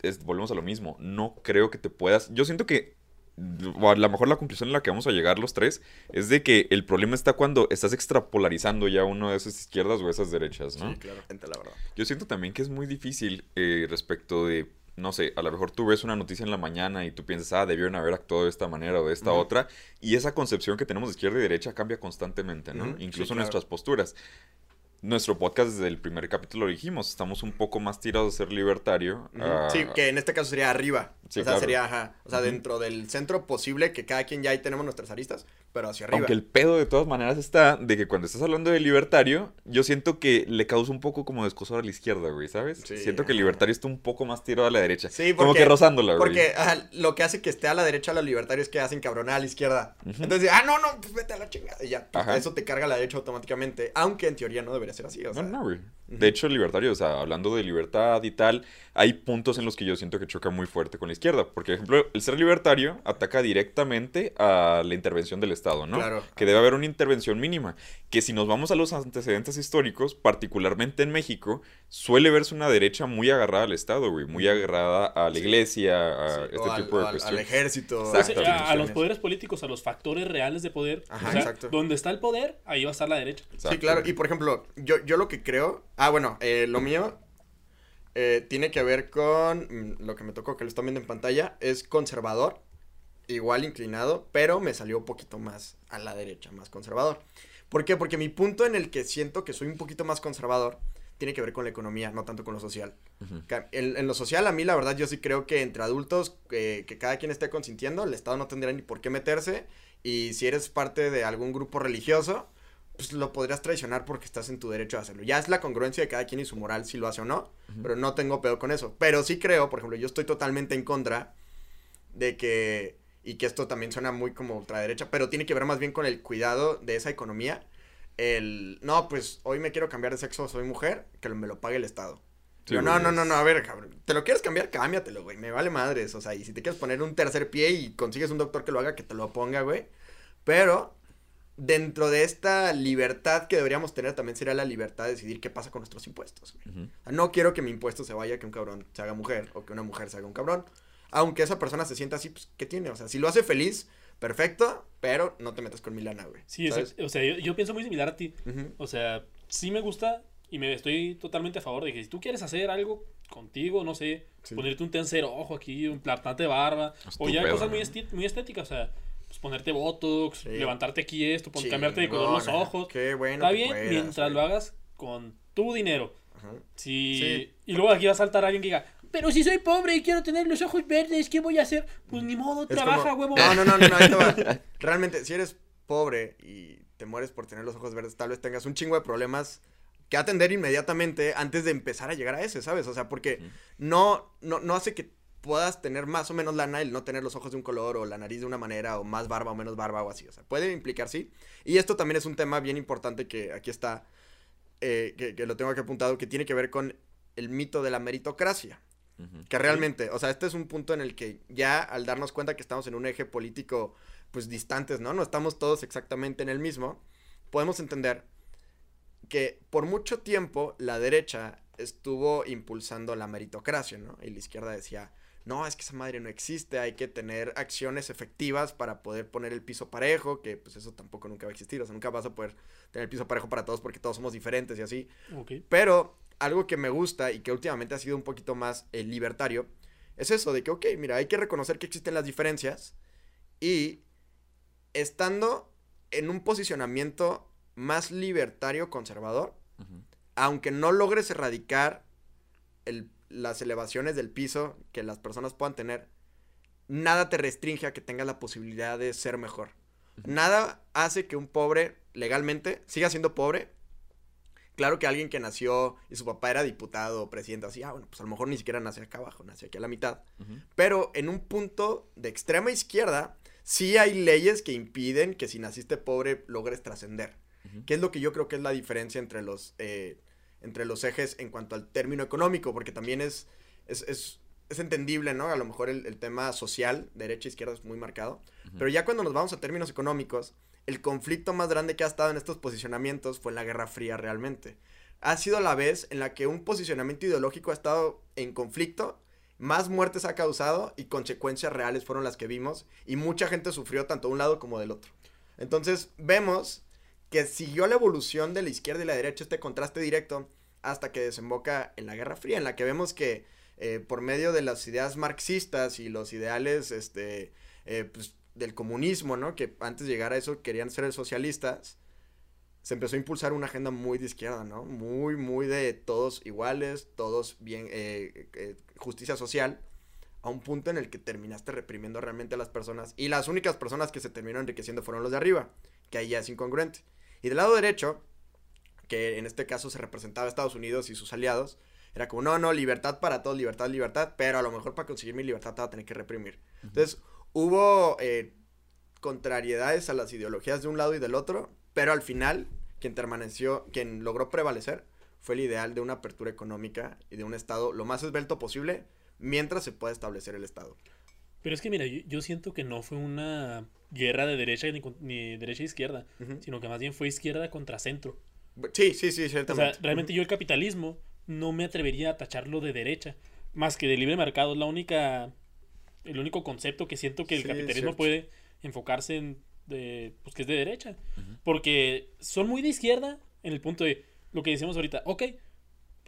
es- volvemos a lo mismo. No creo que te puedas. Yo siento que. O a lo mejor la conclusión en la que vamos a llegar los tres es de que el problema está cuando estás extrapolarizando ya uno de esas izquierdas o esas derechas, ¿no? Sí, claro, gente, la verdad. Yo siento también que es muy difícil eh, respecto de, no sé, a lo mejor tú ves una noticia en la mañana y tú piensas, ah, debieron haber actuado de esta manera o de esta otra, y esa concepción que tenemos de izquierda y derecha cambia constantemente, ¿no? Incluso claro. nuestras posturas. Nuestro podcast desde el primer capítulo lo dijimos, estamos un poco más tirados a ser libertario. Ujú. a- Sí, que en este caso sería arriba. Sí, o sea, claro. sería, ajá. O sea, dentro del centro posible que cada quien ya ahí tenemos nuestras aristas, pero hacia arriba. Aunque el pedo de todas maneras está de que cuando estás hablando de libertario, yo siento que le causa un poco como descosor a la izquierda, güey, ¿sabes? Sí, siento que el libertario está un poco más tirado a la derecha. Sí, Como porque- que rozándola, güey. Porque ajá, lo que hace que esté a la derecha los libertarios es que hacen cabronar a la izquierda. Ujú. Entonces, ah, no, no, pues vete a la chingada. Y ya, pues, eso te carga a la derecha automáticamente. Aunque en teoría no debería ser así. O sea, No, no, güey. De hecho, el libertario, o sea, hablando de libertad y tal, hay puntos en los que yo siento que choca muy fuerte con la izquierda. Porque, por ejemplo, el ser libertario ataca directamente a la intervención del Estado, ¿no? Claro. Que debe haber una intervención mínima. Que si nos vamos a los antecedentes históricos, particularmente en México, suele verse una derecha muy agarrada al Estado, güey. Muy agarrada a la iglesia, a sí, este o al, tipo de o al- cuestiones. ejército. Exacto. eh, a, a los poderes políticos, a los factores reales de poder. Ajá, o sea, exacto. donde está el poder, ahí va a estar la derecha. Sí, claro. Y por ejemplo, yo, yo lo que creo. Ah, bueno, eh, lo mío eh, tiene que ver con mm, lo que me tocó que lo están viendo en pantalla. Es conservador, igual inclinado, pero me salió un poquito más a la derecha, más conservador. ¿Por qué? Porque mi punto en el que siento que soy un poquito más conservador tiene que ver con la economía, no tanto con lo social. Ujú. Ca- En, en lo social, a mí la verdad, yo sí creo que entre adultos, eh, que cada quien esté consintiendo, el Estado no tendría ni por qué meterse. Y si eres parte de algún grupo religioso, pues lo podrías traicionar porque estás en tu derecho a hacerlo. Ya es la congruencia de cada quien y su moral si lo hace o no, pero no tengo pedo con eso. Pero sí creo, por ejemplo, yo estoy totalmente en contra de que, y que esto también suena muy como ultraderecha, pero tiene que ver más bien con el cuidado de esa economía. El, no, pues hoy me quiero cambiar de sexo, soy mujer, que me lo pague el Estado. Sí, Yo, no, no, no, no, a ver, cabrón, te lo quieres cambiar, cámbiatelo, güey, me vale madres, o sea, y si te quieres poner un tercer pie y consigues un doctor que lo haga, que te lo ponga, güey, pero dentro de esta libertad que deberíamos tener también sería la libertad de decidir qué pasa con nuestros impuestos, güey. Ujú. O sea, no quiero que mi impuesto se vaya que un cabrón se haga mujer o que una mujer se haga un cabrón. Aunque esa persona se sienta así, pues, ¿qué tiene? O sea, si lo hace feliz, perfecto, pero no te metas con mi lana, güey. Sí, o sea, yo, yo pienso muy similar a ti. O sea, sí me gusta y me estoy totalmente a favor de que si tú quieres hacer algo contigo, no sé, Sí. ponerte un tercer ojo aquí, un plantante de barba, o ya cosas muy, estéticas, o sea, pues ponerte botox, Sí. levantarte aquí esto, pon- cambiarte de color los ojos. Qué bueno Está que bien puedas, mientras güey. lo hagas con tu dinero. Ajá. Si... Sí. Y luego aquí va a saltar alguien que diga, pero si soy pobre y quiero tener los ojos verdes, ¿qué voy a hacer? Pues ni modo, Es trabaja, como- huevo. No, no, no, no, no, ahí te va. Realmente, si eres pobre y te mueres por tener los ojos verdes, tal vez tengas un chingo de problemas que atender inmediatamente antes de empezar a llegar a ese, ¿sabes? O sea, porque no, no, no hace que puedas tener más o menos lana el no tener los ojos de un color o la nariz de una manera o más barba o menos barba o así. O sea, puede implicar sí. Y esto también es un tema bien importante que aquí está, eh, que, que lo tengo aquí apuntado, que tiene que ver con el mito de la meritocracia. Que realmente, o sea, este es un punto en el que ya al darnos cuenta que estamos en un eje político, pues distantes, ¿no? No estamos todos exactamente en el mismo, podemos entender que por mucho tiempo la derecha estuvo impulsando la meritocracia, ¿no? Y la izquierda decía, no, es que esa madre no existe, hay que tener acciones efectivas para poder poner el piso parejo, que pues eso tampoco nunca va a existir, o sea, nunca vas a poder tener el piso parejo para todos porque todos somos diferentes y así. Ok. Pero algo que me gusta y que últimamente ha sido un poquito más eh, libertario es eso de que, ok, mira, hay que reconocer que existen las diferencias y estando en un posicionamiento más libertario conservador, aunque no logres erradicar el- las elevaciones del piso que las personas puedan tener, nada te restringe a que tengas la posibilidad de ser mejor. Nada hace que un pobre legalmente siga siendo pobre. Claro que alguien que nació y su papá era diputado o presidente, así, ah, bueno, pues a lo mejor ni siquiera nació acá abajo, nació aquí a la mitad. Pero en un punto de extrema izquierda, sí hay leyes que impiden que si naciste pobre logres trascender. Que es lo que yo creo que es la diferencia entre los, eh, entre los ejes en cuanto al término económico, porque también es, es, es, es entendible, ¿no? A lo mejor el, el tema social, derecha e izquierda, es muy marcado. Pero ya cuando nos vamos a términos económicos, el conflicto más grande que ha estado en estos posicionamientos fue en la Guerra Fría realmente. Ha sido la vez en la que un posicionamiento ideológico ha estado en conflicto, más muertes ha causado y consecuencias reales fueron las que vimos y mucha gente sufrió tanto de un lado como del otro. Entonces vemos que siguió la evolución de la izquierda y la derecha este contraste directo hasta que desemboca en la Guerra Fría, en la que vemos que eh, por medio de las ideas marxistas y los ideales este, eh, pues, del comunismo, ¿no? Que antes de llegar a eso querían ser socialistas, se empezó a impulsar una agenda muy de izquierda, ¿no? Muy, muy de todos iguales, todos bien, eh, eh, justicia social, a un punto en el que terminaste reprimiendo realmente a las personas y las únicas personas que se terminaron enriqueciendo fueron los de arriba, que ahí ya es incongruente. Y del lado derecho, que en este caso se representaba a Estados Unidos y sus aliados, era como, no, no, libertad para todos, libertad, libertad, pero a lo mejor para conseguir mi libertad te va a tener que reprimir. Entonces, hubo eh, contrariedades a las ideologías de un lado y del otro, pero al final, quien permaneció, quien logró prevalecer, fue el ideal de una apertura económica y de un Estado lo más esbelto posible, mientras se pueda establecer el Estado. Pero es que mira, yo, yo siento que no fue una guerra de derecha ni, ni derecha e izquierda, sino que más bien fue izquierda contra centro. Sí, sí, sí, O sea, ciertamente. realmente yo el capitalismo no me atrevería a tacharlo de derecha, más que de libre mercado, es la única el único concepto que siento que el Sí, capitalismo puede enfocarse en de pues que es de derecha, porque son muy de izquierda en el punto de lo que decíamos ahorita, ok,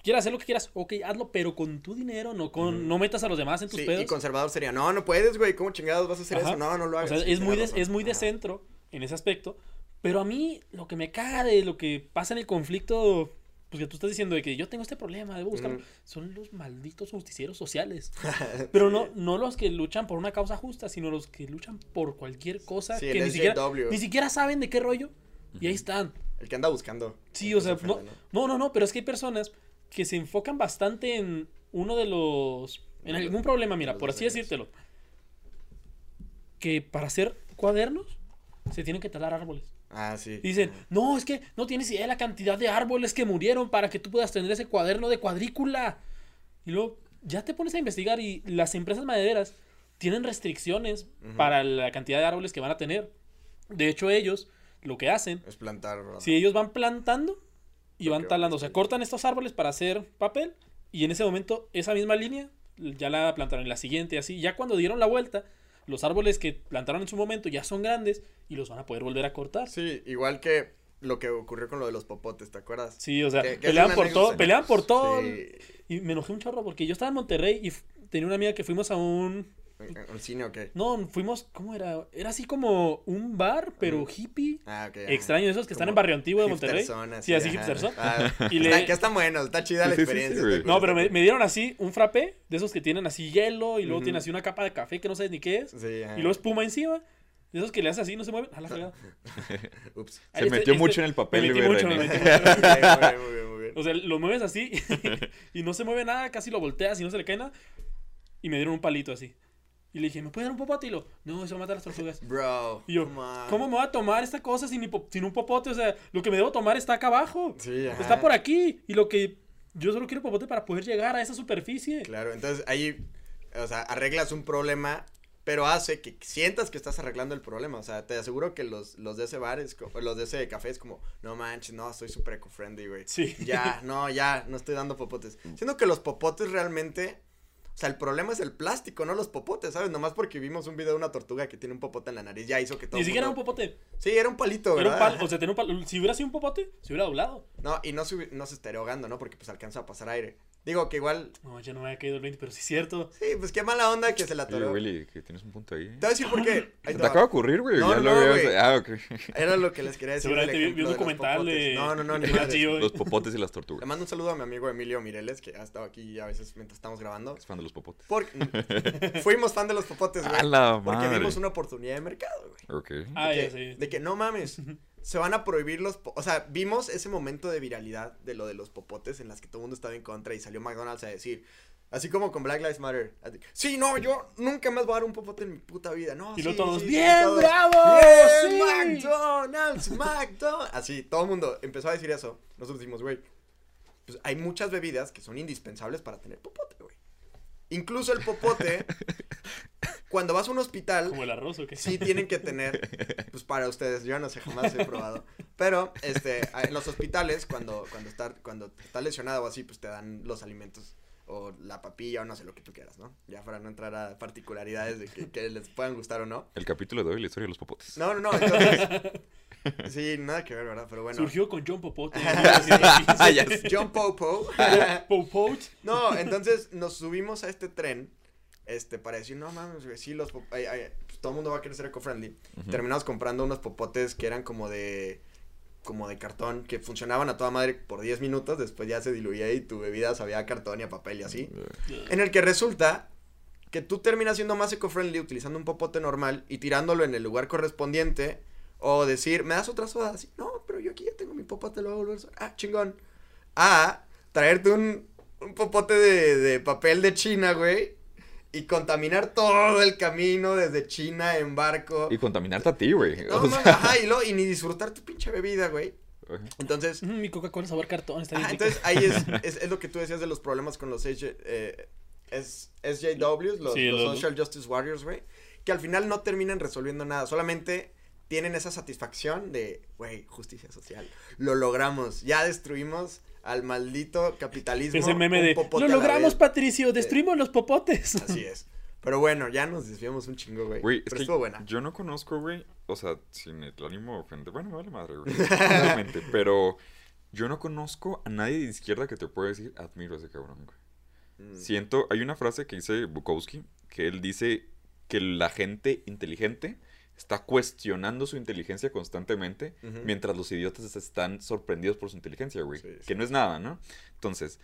quieras hacer lo que quieras, ok, hazlo, pero con tu dinero, no con no metas a los demás en tus Sí, pedos. y conservador sería, no, no puedes, güey, ¿cómo chingados vas a hacer Ajá. eso? No, no lo O hagas. sea, Sí, es, muy de, es muy de centro en ese aspecto. Pero a mí lo que me caga de lo que pasa en el conflicto, pues que tú estás diciendo de que yo tengo este problema, debo buscarlo, son los malditos justicieros sociales. Pero no, no los que luchan por una causa justa, sino los que luchan por cualquier cosa Sí, que ni siquiera, ni siquiera saben de qué rollo. Y ahí están. El que anda buscando. Sí, o sea, se no, no, no, no, pero es que hay personas que se enfocan bastante en uno de los... En algún problema, mira, por así decírtelo. Que para hacer cuadernos se tienen que talar árboles. Ah, sí. Dicen, no, es que no tienes idea de la cantidad de árboles que murieron para que tú puedas tener ese cuaderno de cuadrícula. Y luego ya te pones a investigar y las empresas madereras tienen restricciones para la cantidad de árboles que van a tener. De hecho, ellos lo que hacen, Es plantar. ¿verdad? si ellos van plantando y van talando, o sea, cortan estos árboles para hacer papel y en ese momento esa misma línea ya la plantaron en la siguiente y así. Ya cuando dieron la vuelta, los árboles que plantaron en su momento ya son grandes y los van a poder volver a cortar. Sí, igual que lo que ocurrió con lo de los popotes, ¿te acuerdas? Sí, o sea, Que- peleaban por todo, anécdota. peleaban por todo. Y me enojé un chorro porque yo estaba en Monterrey y tenía una amiga que fuimos a un... ¿El cine o qué? No, fuimos, ¿cómo era? Era así como un bar, pero hippie. Ah, ok. Extraño, esos que están en Barrio Antiguo de Monterrey. Sí, así hipsterzón. Ah, Y está- le- que está bueno, está chida la Sí, sí, sí, experiencia. güey. está No, pero me, dieron así un frappé, de esos que tienen así hielo y luego Ujú. tiene así una capa de café que no sabes ni qué es. Sí, ajá. Y luego espuma encima. De esos que le haces así, no se mueven. A la fregada. Ups. Se este- metió este- mucho en el papel, me metí mucho, me metí muy mucho. bien, muy bien, muy bien. O sea, lo mueves así y no se mueve nada, casi lo volteas y no se le cae nada. Y me dieron un palito así. Y le dije, ¿me puede dar un popote? Y lo, no, eso mata a las tortugas. Bro. Y yo. ¿cómo me voy a tomar esta cosa sin, sin un popote? O sea, lo que me debo tomar está acá abajo. Sí, ajá. Está por aquí. Y lo que yo solo quiero popote para poder llegar a esa superficie. Claro, entonces ahí, o sea, arreglas un problema, pero hace que sientas que estás arreglando el problema. O sea, te aseguro que los, los de ese bar, es los de ese café es como, no manches, no, soy súper eco-friendly, güey. Sí. Ya, no, ya, no estoy dando popotes. Siendo que los popotes realmente, o sea, el problema es el plástico, no los popotes, ¿sabes? Nomás porque vimos un video de una tortuga que tiene un popote en la nariz, ya hizo que todo Ni siquiera era un popote. Sí, era un palito, Era un ¿verdad? palo. O sea, tenía un. Si hubiera sido un popote, se hubiera doblado. No, y no se, no se estaría ahogando, ¿no? Porque pues alcanza a pasar aire. Digo que igual, No, ya no me había caído el 20, pero sí es cierto. sí, pues qué mala onda que se la Oye, atoró. Willy, que tienes un punto ahí. Te voy a decir por qué. Ahí te acaba de ocurrir, güey. No, ya no, lo habías... güey. Ah, ok. Era lo que les quería decir. Seguramente vi, un documental de. No, no, no, ni Geo. Los popotes y las Le tortugas. mando un saludo a mi amigo Emilio Mireles, que ha estado aquí a veces mientras estamos grabando. Es fan de los popotes. Porque fuimos fan de los popotes, güey. A la Porque madre. vimos una oportunidad de mercado, güey. Ok. Ah, ya sé. de que no mames, se van a prohibir los... O sea, vimos ese momento de viralidad de lo de los popotes en las que todo el mundo estaba en contra y salió McDonald's a decir... Así como con Black Lives Matter. Sí, no, yo nunca más voy a dar un popote en mi puta vida. No, Y sí, todos, sí, ¡bien, todos, bravo! ¡Bien, ¡Sí!" McDonald's, McDonald's. Así, todo el mundo empezó a decir eso. Nosotros dijimos, güey, pues hay muchas bebidas que son indispensables para tener popote, güey. Incluso el popote, cuando vas a un hospital, Como el arroz o qué. sí tienen que tener, pues para ustedes, yo no sé, jamás he probado. Pero, este, en los hospitales, cuando, cuando está, cuando estás lesionado o así, pues te dan los alimentos. O la papilla, o no sé lo que tú quieras, ¿no? Ya para no entrar a particularidades de que, que les puedan gustar o no. El capítulo de hoy, la historia de los popotes. No, no, no, entonces. Sí, nada que ver, ¿verdad? Pero bueno. Surgió con John Popote. Ah. John Popo. Popote. No, entonces nos subimos a este tren, este, para decir, no mames, güey, sí, los pop- ay, ay, pues, todo el mundo va a querer ser eco-friendly. Terminamos comprando unos popotes que eran como de, como de cartón, que funcionaban a toda madre por 10 minutos, después ya se diluía y tu bebida sabía a cartón y a papel y así. En el que resulta que tú terminas siendo más eco-friendly utilizando un popote normal y tirándolo en el lugar correspondiente. O decir, ¿me das otra soda? Así, no, pero yo aquí ya tengo mi popote, lo voy a volver a usar. Ah, chingón. A traerte un, un popote de, de papel de China, güey. Y contaminar todo el camino desde China en barco. Y contaminarte a ti, güey. No, O mames, sea, ajá, y, lo- y ni disfrutar tu pinche bebida, güey. ajá. Entonces, Mm, mi Coca-Cola sabor cartón está bien entonces ahí es, es, es lo que tú decías de los problemas con los H- eh, es, SJWs, los, Sí, los los- Social Justice Warriors, güey, que al final no terminan resolviendo nada, solamente tienen esa satisfacción de, güey, justicia social, lo logramos, ya destruimos al maldito capitalismo. Ese meme de, lo logramos, vez". Patricio, destruimos los popotes. Así es. Pero bueno, ya nos desviamos un chingo, güey. Güey, es Pero que estuvo buena. yo no conozco, güey, o sea, sin el ánimo de ofender, bueno, me vale madre, güey, realmente, pero yo no conozco a nadie de izquierda que te pueda decir, admiro a ese cabrón, güey. Mm. Siento, hay una frase que dice Bukowski, que él dice que la gente inteligente está cuestionando su inteligencia constantemente, mientras los idiotas están sorprendidos por su inteligencia, güey. Sí, sí. Que no es nada, ¿no? Entonces,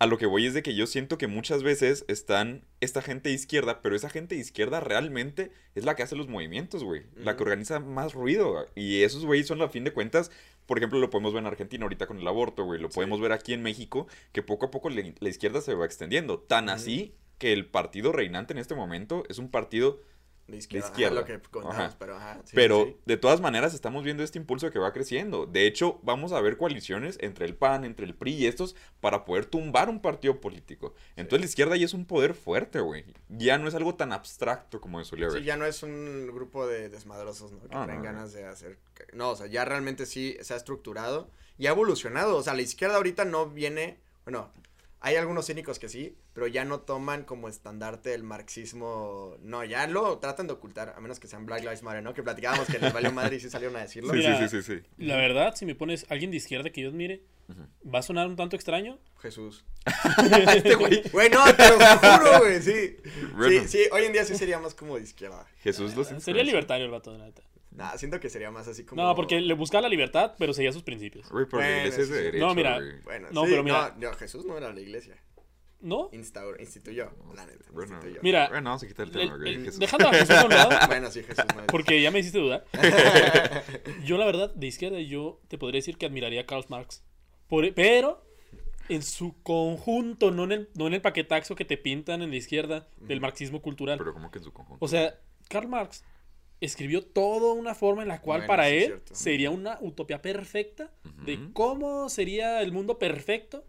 a lo que voy es de que yo siento que muchas veces están esta gente de izquierda, pero esa gente de izquierda realmente es la que hace los movimientos, güey. La que organiza más ruido. Y esos güeyes son, a fin de cuentas, por ejemplo, lo podemos ver en Argentina ahorita con el aborto, güey. Lo podemos ver aquí en México, que poco a poco le- la izquierda se va extendiendo. Tan así que el partido reinante en este momento es un partido De izquierda. De izquierda. ajá, lo que comentábamos, Ajá. pero ajá. sí, Pero sí. de todas maneras estamos viendo este impulso que va creciendo. De hecho, vamos a ver coaliciones entre el PAN, entre el PRI y estos para poder tumbar un partido político. Entonces la izquierda ya es un poder fuerte, güey. Ya no es algo tan abstracto como se solía ver. Sí, ya no es un grupo de desmadrosos, ¿no? Que Ah, no. ganas de hacer... No, o sea, ya realmente sí se ha estructurado y ha evolucionado. O sea, la izquierda ahorita no viene... Bueno, hay algunos cínicos que sí, pero ya no toman como estandarte el marxismo... No, ya lo tratan de ocultar, a menos que sean Black Lives Matter, ¿no? Que platicábamos que les valió madre y sí salieron a decirlo. Sí, Mira, sí, sí, sí, sí. La verdad, si me pones alguien de izquierda que yo admire, va a sonar un tanto extraño. Jesús. este güey. Güey, no, te lo juro, güey, sí. Sí, sí, hoy en día sí sería más como de izquierda. Jesús los Sería libertario el vato, la neta. Nah, siento que sería más así como... No, porque le buscaba la libertad, pero seguía sus principios. Bueno, es de derecho, No, mira. Bueno, No, sí, pero mira- No, no, Jesús no era la iglesia. ¿No? Instauró, instituyó, la neta. Bueno, instituyó. Mira, Bueno, vamos a quitar el el- tema, güey. el- Jesús. dejando a Jesús a un lado, Bueno, sí, Jesús no porque ya me hiciste dudar. Yo, la verdad, de izquierda, yo te podría decir que admiraría a Karl Marx. Por- pero en su conjunto, no en, el, no en el paquetaxo que te pintan en la izquierda del marxismo cultural. Pero como que en su conjunto. O sea, Karl Marx escribió toda una forma en la cual Bueno, para él cierto. sería una utopía perfecta de cómo sería el mundo perfecto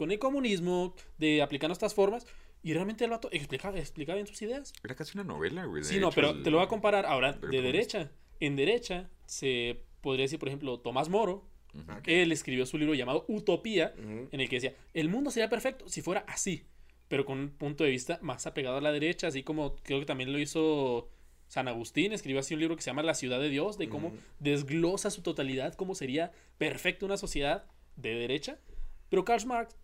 con el comunismo, de aplicando estas formas. Y realmente el vato explicaba, explicaba bien sus ideas. Era casi una novela, güey. Sí, no, pero el- te lo voy a comparar ahora de derecha. En derecha se podría decir, por ejemplo, Tomás Moro. Ok. Él escribió su libro llamado Utopía, en el que decía, el mundo sería perfecto si fuera así, pero con un punto de vista más apegado a la derecha, así como creo que también lo hizo San Agustín, escribió así un libro que se llama La ciudad de Dios, de cómo desglosa su totalidad, cómo sería perfecta una sociedad de derecha, pero Karl Marx,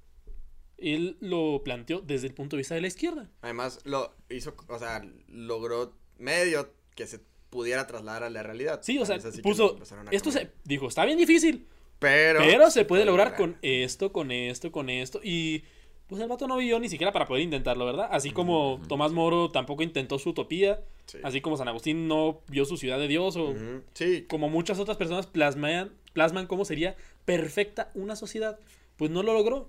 él lo planteó desde el punto de vista de la izquierda. Además, lo hizo, o sea, logró medio que se pudiera trasladar a la realidad. Sí, o sea, puso, esto se, dijo, está bien difícil, Pero, Pero se puede lograr con esto, con esto, con esto. Y pues el vato no vivió ni siquiera para poder intentarlo, ¿verdad? Así como Tomás Moro tampoco intentó su utopía. Sí. Así como San Agustín no vio su ciudad de Dios. O. Sí, como muchas otras personas plasman, plasman cómo sería perfecta una sociedad. Pues no lo logró.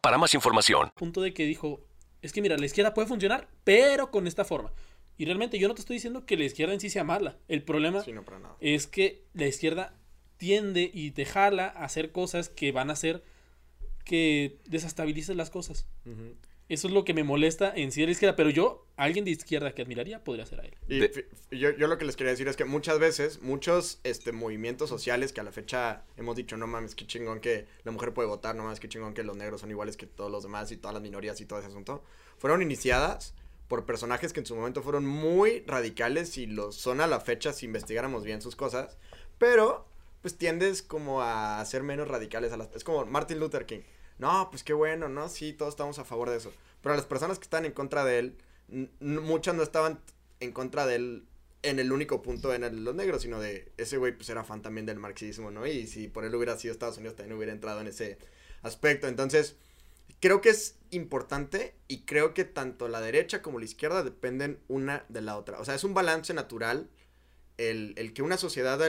para más información. punto de que dijo, es que mira, la izquierda puede funcionar, pero con esta forma. Y realmente yo no te estoy diciendo que la izquierda en sí sea mala. El problema sí, no para nada. es que la izquierda tiende y te jala a hacer cosas que van a hacer que desestabilicen las cosas. Ujú. Eso es lo que me molesta en sí de la izquierda, pero yo, alguien de izquierda que admiraría, podría ser a él. Y De- yo, yo lo que les quería decir es que muchas veces, muchos este, movimientos sociales que a la fecha hemos dicho, no mames, qué chingón que la mujer puede votar, no mames, qué chingón que los negros son iguales que todos los demás y todas las minorías y todo ese asunto, fueron iniciadas por personajes que en su momento fueron muy radicales y lo son a la fecha si investigáramos bien sus cosas, pero pues tiendes como a ser menos radicales a las... Es como Martin Luther King. No, pues qué bueno, ¿no? Sí, todos estamos a favor de eso. Pero las personas que están en contra de él, muchas no estaban en contra de él en el único punto en el- los negros, sino de ese güey pues era fan también del marxismo, ¿no? Y si por él hubiera sido Estados Unidos también hubiera entrado en ese aspecto. Entonces, creo que es importante y creo que tanto la derecha como la izquierda dependen una de la otra. O sea, es un balance natural el, que una sociedad,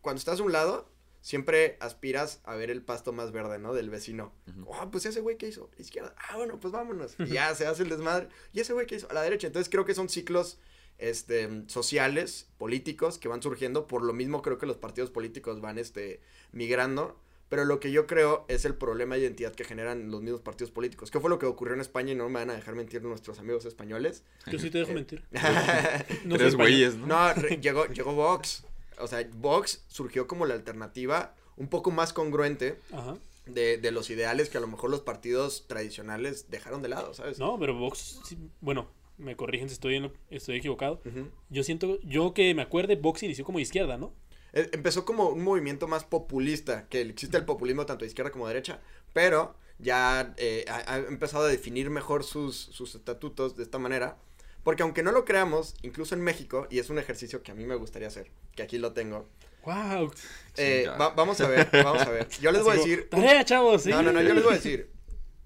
cuando estás de un lado, siempre aspiras a ver el pasto más verde, ¿no? Del vecino. Ah, pues ese güey que hizo, izquierda. Ah, bueno, pues vámonos. Y ya se hace el desmadre. Y ese güey que hizo, a la derecha. Entonces creo que son ciclos este, sociales, políticos, que van surgiendo. Por lo mismo creo que los partidos políticos van este, migrando. Pero lo que yo creo es el problema de identidad que generan los mismos partidos políticos. ¿Qué fue lo que ocurrió en España? Y no me van a dejar mentir nuestros amigos españoles. Yo sí te dejo mentir. No Tres güeyes, ¿no? No, llegó, llegó Vox. O sea, Vox surgió como la alternativa un poco más congruente Ajá. de, de los ideales que a lo mejor los partidos tradicionales dejaron de lado, ¿sabes? No, pero Vox, sí, bueno, me corrigen si estoy, en lo- estoy equivocado. Ujú. Yo siento, yo que me acuerde, Vox inició como izquierda, ¿no? E- Empezó como un movimiento más populista, que existe el populismo tanto de izquierda como de derecha, pero ya eh, ha, ha empezado a definir mejor sus, sus estatutos de esta manera. Porque aunque no lo creamos, incluso en México, y es un ejercicio que a mí me gustaría hacer, que aquí lo tengo, Wow. eh, va- vamos a ver, vamos a ver. Yo les voy a decir... Tarea, chavos. sí. No, no, no, yo les voy a decir.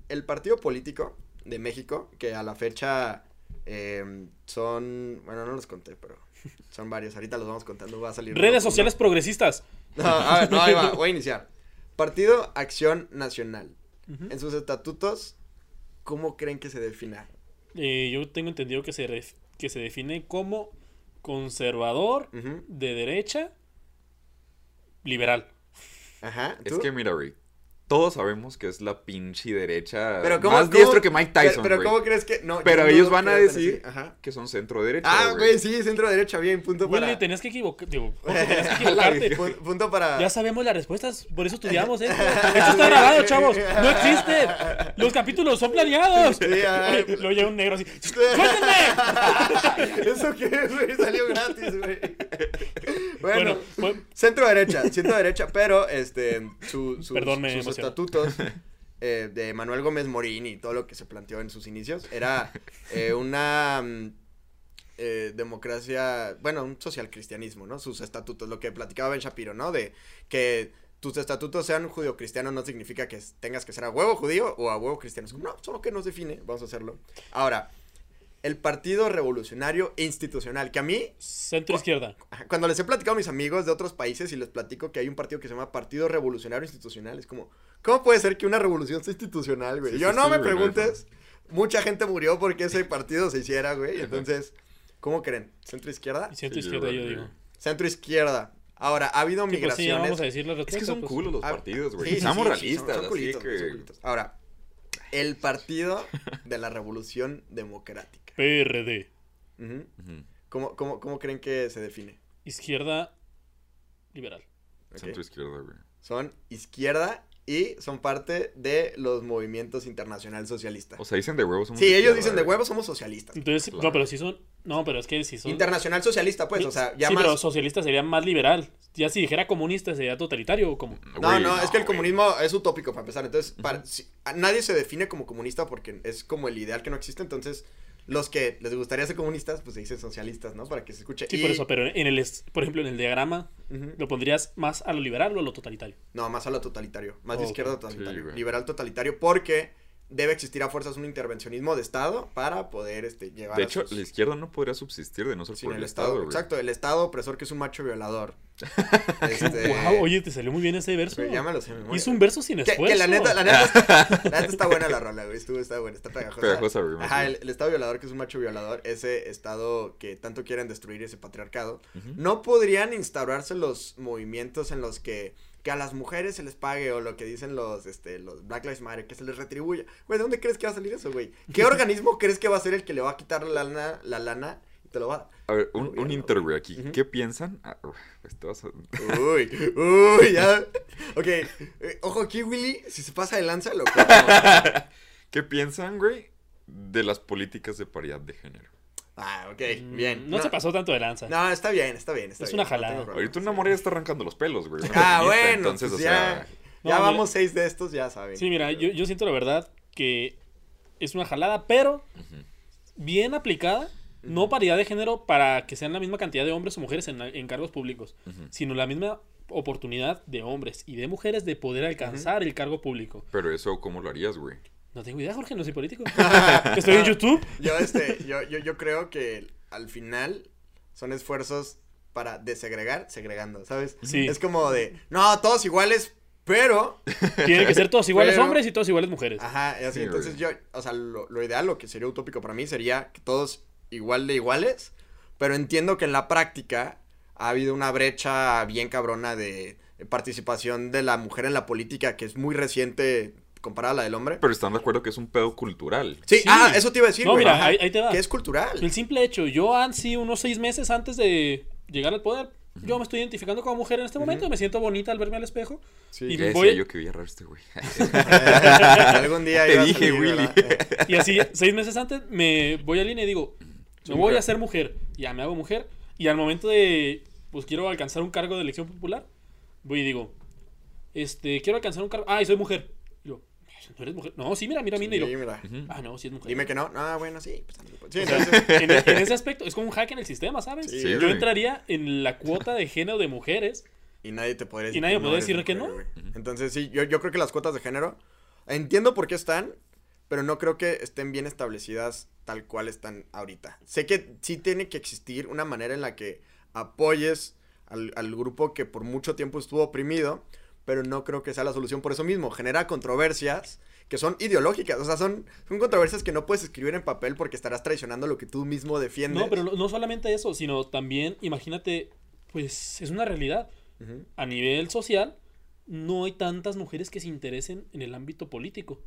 El partido político de México, que a la fecha eh, son... Bueno, no los conté, pero son varios. Ahorita los vamos contando, va a salir... Redes uno. sociales progresistas. No, a ver, no, ahí va, voy a iniciar. Partido Acción Nacional. En sus estatutos, ¿cómo creen que se defina? Eh, yo tengo entendido que se, ref- que se define como conservador, de derecha, liberal. Ajá. Es que mira. Todos sabemos que es la pinche derecha Pero ¿cómo- más cómo- diestro que Mike Tyson, Pero. ¿cómo crees que.? No, Pero no ellos van a decir. Ajá. que son centro derecha. Ah, güey, sí, centro derecha, bien, punto Willy, para. tenías que digo, Jorge, tenías que equivocarte. Pu- punto para. Ya sabemos las respuestas, por eso estudiamos esto. Esto está grabado, chavos. No existe. Los capítulos son planeados. Sí, ah. Oye, Luego llega un negro así. ¡Suéltenme! ¿Eso qué es, güey? Salió gratis, güey. Bueno, Bueno, pues- centro derecha, centro derecha, pero este, su- sus- Perdón, me estatutos eh, de Manuel Gómez Morín y todo lo que se planteó en sus inicios era eh, una mm, eh, democracia, bueno, un social cristianismo, ¿no? Sus estatutos, lo que platicaba Ben Shapiro, ¿no? De que tus estatutos sean judío-cristianos no significa que tengas que ser a huevo judío o a huevo cristiano. Es como, no, solo que nos define, vamos a hacerlo. Ahora, el Partido Revolucionario Institucional, que a mí Centro izquierda. Cuando les he platicado a mis amigos de otros países y les platico que hay un partido que se llama Partido Revolucionario Institucional, es como, ¿cómo puede ser que una revolución sea institucional, güey? Sí, Yo sí, no sí, me güey, preguntes. Mucha gente murió porque ese partido se hiciera, güey. Entonces, ¿cómo creen? ¿Centro izquierda? Centro Sí, izquierda, yo digo. Centro izquierda. Ahora, ha habido Que, pues, sí, migraciones. vamos a Es que son pues. culos los Ah, partidos, güey. sí, sí, Seamos sí, realistas, son- son así culitos, que... son culitos. Ahora, el Partido de la Revolución Democrática. PRD. ¿Cómo, cómo, cómo creen que se define? Izquierda liberal. Centro izquierda, güey. son izquierda y son parte de los movimientos internacional socialistas. O sea, dicen de huevos. somos sí, ellos dicen de huevos somos socialistas. Entonces, Claro. no, pero sí son. No, pero es que si son. Internacional socialista, pues, o sea, ya sí, más... pero socialista sería más liberal. Ya si dijera comunista sería totalitario o como. No, Güey, no, es que el comunismo es utópico para empezar. Entonces, para- si- nadie se define como comunista porque es como el ideal que no existe. Entonces, los que les gustaría ser comunistas, pues se dicen socialistas, ¿no? Para que se escuche. Sí, Y- por eso, pero en el, es- por ejemplo, en el diagrama. ¿lo pondrías más a lo liberal o a lo totalitario? No, más a lo totalitario. Más de izquierda totalitario. Sí, liberal totalitario porque debe existir a fuerzas un intervencionismo de Estado para poder este, llevar De a hecho, sus- la izquierda no podría subsistir de no ser Sin por el el Estado, exacto, el Estado opresor que es un macho violador. Este, Wow, oye, te salió muy bien ese verso. güey, ya me lo sé. Hizo un verso sin esfuerzo. que la neta, la neta está, la neta está buena la rola, güey. Estuvo, está buena, está pegajosa. Pegajosa, Ajá, el Estado violador, que es un macho violador, ese Estado que tanto quieren destruir, ese patriarcado, no podrían instaurarse los movimientos en los que, que a las mujeres se les pague o lo que dicen los, este, los Black Lives Matter, que se les retribuya. Güey, ¿de dónde crees que va a salir eso, güey? ¿Qué organismo crees que va a ser el que le va a quitar la lana, la lana y te lo va a? A ver, un, un Gobierno, inter, güey, aquí. Ujú. ¿Qué piensan? Ah, pues te vas a... Uy, uy, ya. Ok, eh, ojo aquí, Willy, si se pasa de lanza, lo. ¿Qué piensan, güey, de las políticas de paridad de género? Ah, ok, Mm, bien. No, se pasó tanto de lanza. No, está bien, está bien. Está Es bien, una jalada. Ahorita una morra ya está arrancando los pelos, güey. Ah, bueno, Entonces, pues o ya, sea... No, ya mira. vamos seis de estos, ya saben. Sí, mira, yo, yo siento la verdad que es una jalada, pero bien aplicada. No paridad de género para que sean la misma cantidad de hombres o mujeres en, en cargos públicos, sino la misma oportunidad de hombres y de mujeres de poder alcanzar el cargo público. Pero eso, ¿cómo lo harías, güey? No tengo idea, Jorge, no soy político. Estoy en YouTube. Yo, este, yo, yo, yo creo que al final son esfuerzos para desegregar, segregando, ¿sabes? Sí. Es como de, no, todos iguales, pero... Tienen que ser todos iguales Pero- hombres y todos iguales mujeres. Ajá, y así, Sí, entonces yo, o sea, lo, lo ideal, lo que sería utópico para mí sería que todos igual de iguales, pero entiendo que en la práctica ha habido una brecha bien cabrona de participación de la mujer en la política que es muy reciente comparada a la del hombre. Pero están de acuerdo que es un pedo cultural. Sí, Sí. ah, eso te iba a decir, No, güey, mira, ahí- ahí te va. Que es cultural. El simple hecho, yo así unos seis meses antes de llegar al poder, yo me estoy identificando como mujer en este momento, me siento bonita al verme al espejo. Sí. y decía voy- yo que veía raro este güey. Algún día Te a dije, salir, Willy. Y así, seis meses antes, me voy al INE y digo, me voy a ser mujer. Ya me hago mujer. Y al momento de, pues quiero alcanzar un cargo de elección popular, voy y digo, este, quiero alcanzar un cargo. Ah, y soy mujer. ¿No eres mujer? No, sí, mira, mira, mira. y Sí, lo- mira. Ah, no, sí es mujer. Dime que no. Ah, bueno, sí. Pues, sí, entonces, en, en ese aspecto, es como un hack en el sistema, ¿sabes? Sí, Yo entraría en la cuota de género de mujeres. y nadie te podría Y nadie que no podría eres decir que no. güey. Entonces, sí, yo, yo creo que las cuotas de género, entiendo por qué están, pero no creo que estén bien establecidas tal cual están ahorita. Sé que sí tiene que existir una manera en la que apoyes al, al grupo que por mucho tiempo estuvo oprimido, pero no creo que sea la solución por eso mismo. Genera controversias que son ideológicas, o sea, son, son controversias que no puedes escribir en papel porque estarás traicionando lo que tú mismo defiendes. No, pero no, no solamente eso, sino también, imagínate, pues es una realidad. A nivel social, no hay tantas mujeres que se interesen en el ámbito político.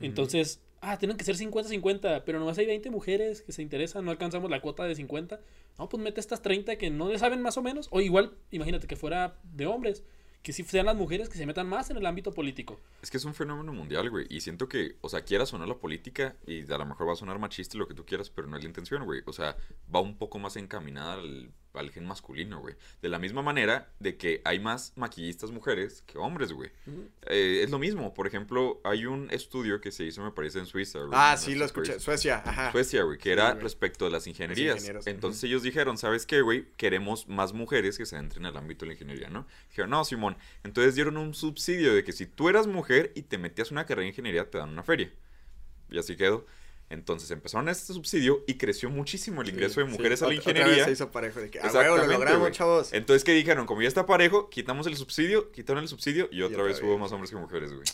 Entonces, ah, tienen que ser 50-50, pero nomás hay 20 mujeres que se interesan, no alcanzamos la cuota de 50. No, pues mete estas 30 que no le saben más o menos. O igual, imagínate que fuera de hombres, que sí sean las mujeres que se metan más en el ámbito político. Es que es un fenómeno mundial, güey. Y siento que, o sea, quieras no la política, y a lo mejor va a sonar machista y lo que tú quieras, pero no es la intención, güey. O sea, va un poco más encaminada al, al gen masculino, güey. De la misma manera de que hay más maquillistas mujeres que hombres, güey. Eh, es lo mismo. Por ejemplo, hay un estudio que se hizo, me parece, en Suiza, güey. Ah, en sí, lo escuché. Suecia, ajá. Suecia, güey, que Sí, era güey. respecto de las ingenierías. Entonces ellos dijeron, ¿sabes qué, güey? Queremos más mujeres que se entren al ámbito de la ingeniería, ¿no? Dijeron, no, Simón. Entonces dieron un subsidio de que si tú eras mujer y te metías una carrera de ingeniería, te dan una feria. Y así quedó. Entonces empezaron este subsidio y creció muchísimo el ingreso de mujeres sí. a la Ot- otra vez ingeniería. se hizo parejo de que, ah, huevo, lo logramos, chavos. Entonces, ¿qué dijeron? Como ya está parejo, quitamos el subsidio, quitaron el subsidio y otra otra vez hubo más hombres que mujeres, güey.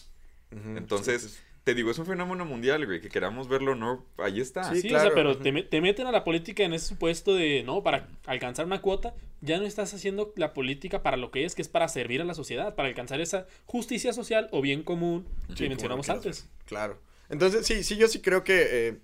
Entonces, sí. Te digo, es un fenómeno mundial, güey, que queramos verlo o no, ahí está. Sí, Sí, claro. o sea, pero te, me- te meten a la política en ese supuesto de, no, para alcanzar una cuota, ya no estás haciendo la política para lo que es, que es para servir a la sociedad, para alcanzar esa justicia social o bien común que Sí, mencionamos antes. Claro. Entonces, sí, sí, yo sí creo que eh,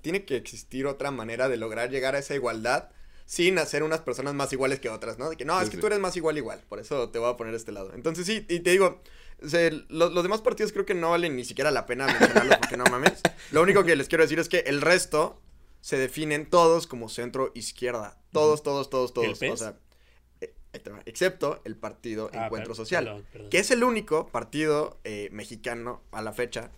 tiene que existir otra manera de lograr llegar a esa igualdad sin hacer unas personas más iguales que otras, ¿no? De que no, Sí, es que tú eres más igual igual, por eso te voy a poner este lado. Entonces, sí, y te digo, o sea, lo- los demás partidos creo que no valen ni siquiera la pena mencionarlos porque no mames. Lo único que les quiero decir es que el resto se definen todos como centro izquierda. Todos, todos, todos, todos. ¿El PES? O sea, eh, excepto el partido Ah, Encuentro Social perdón, perdón. que es el único partido eh, mexicano a la fecha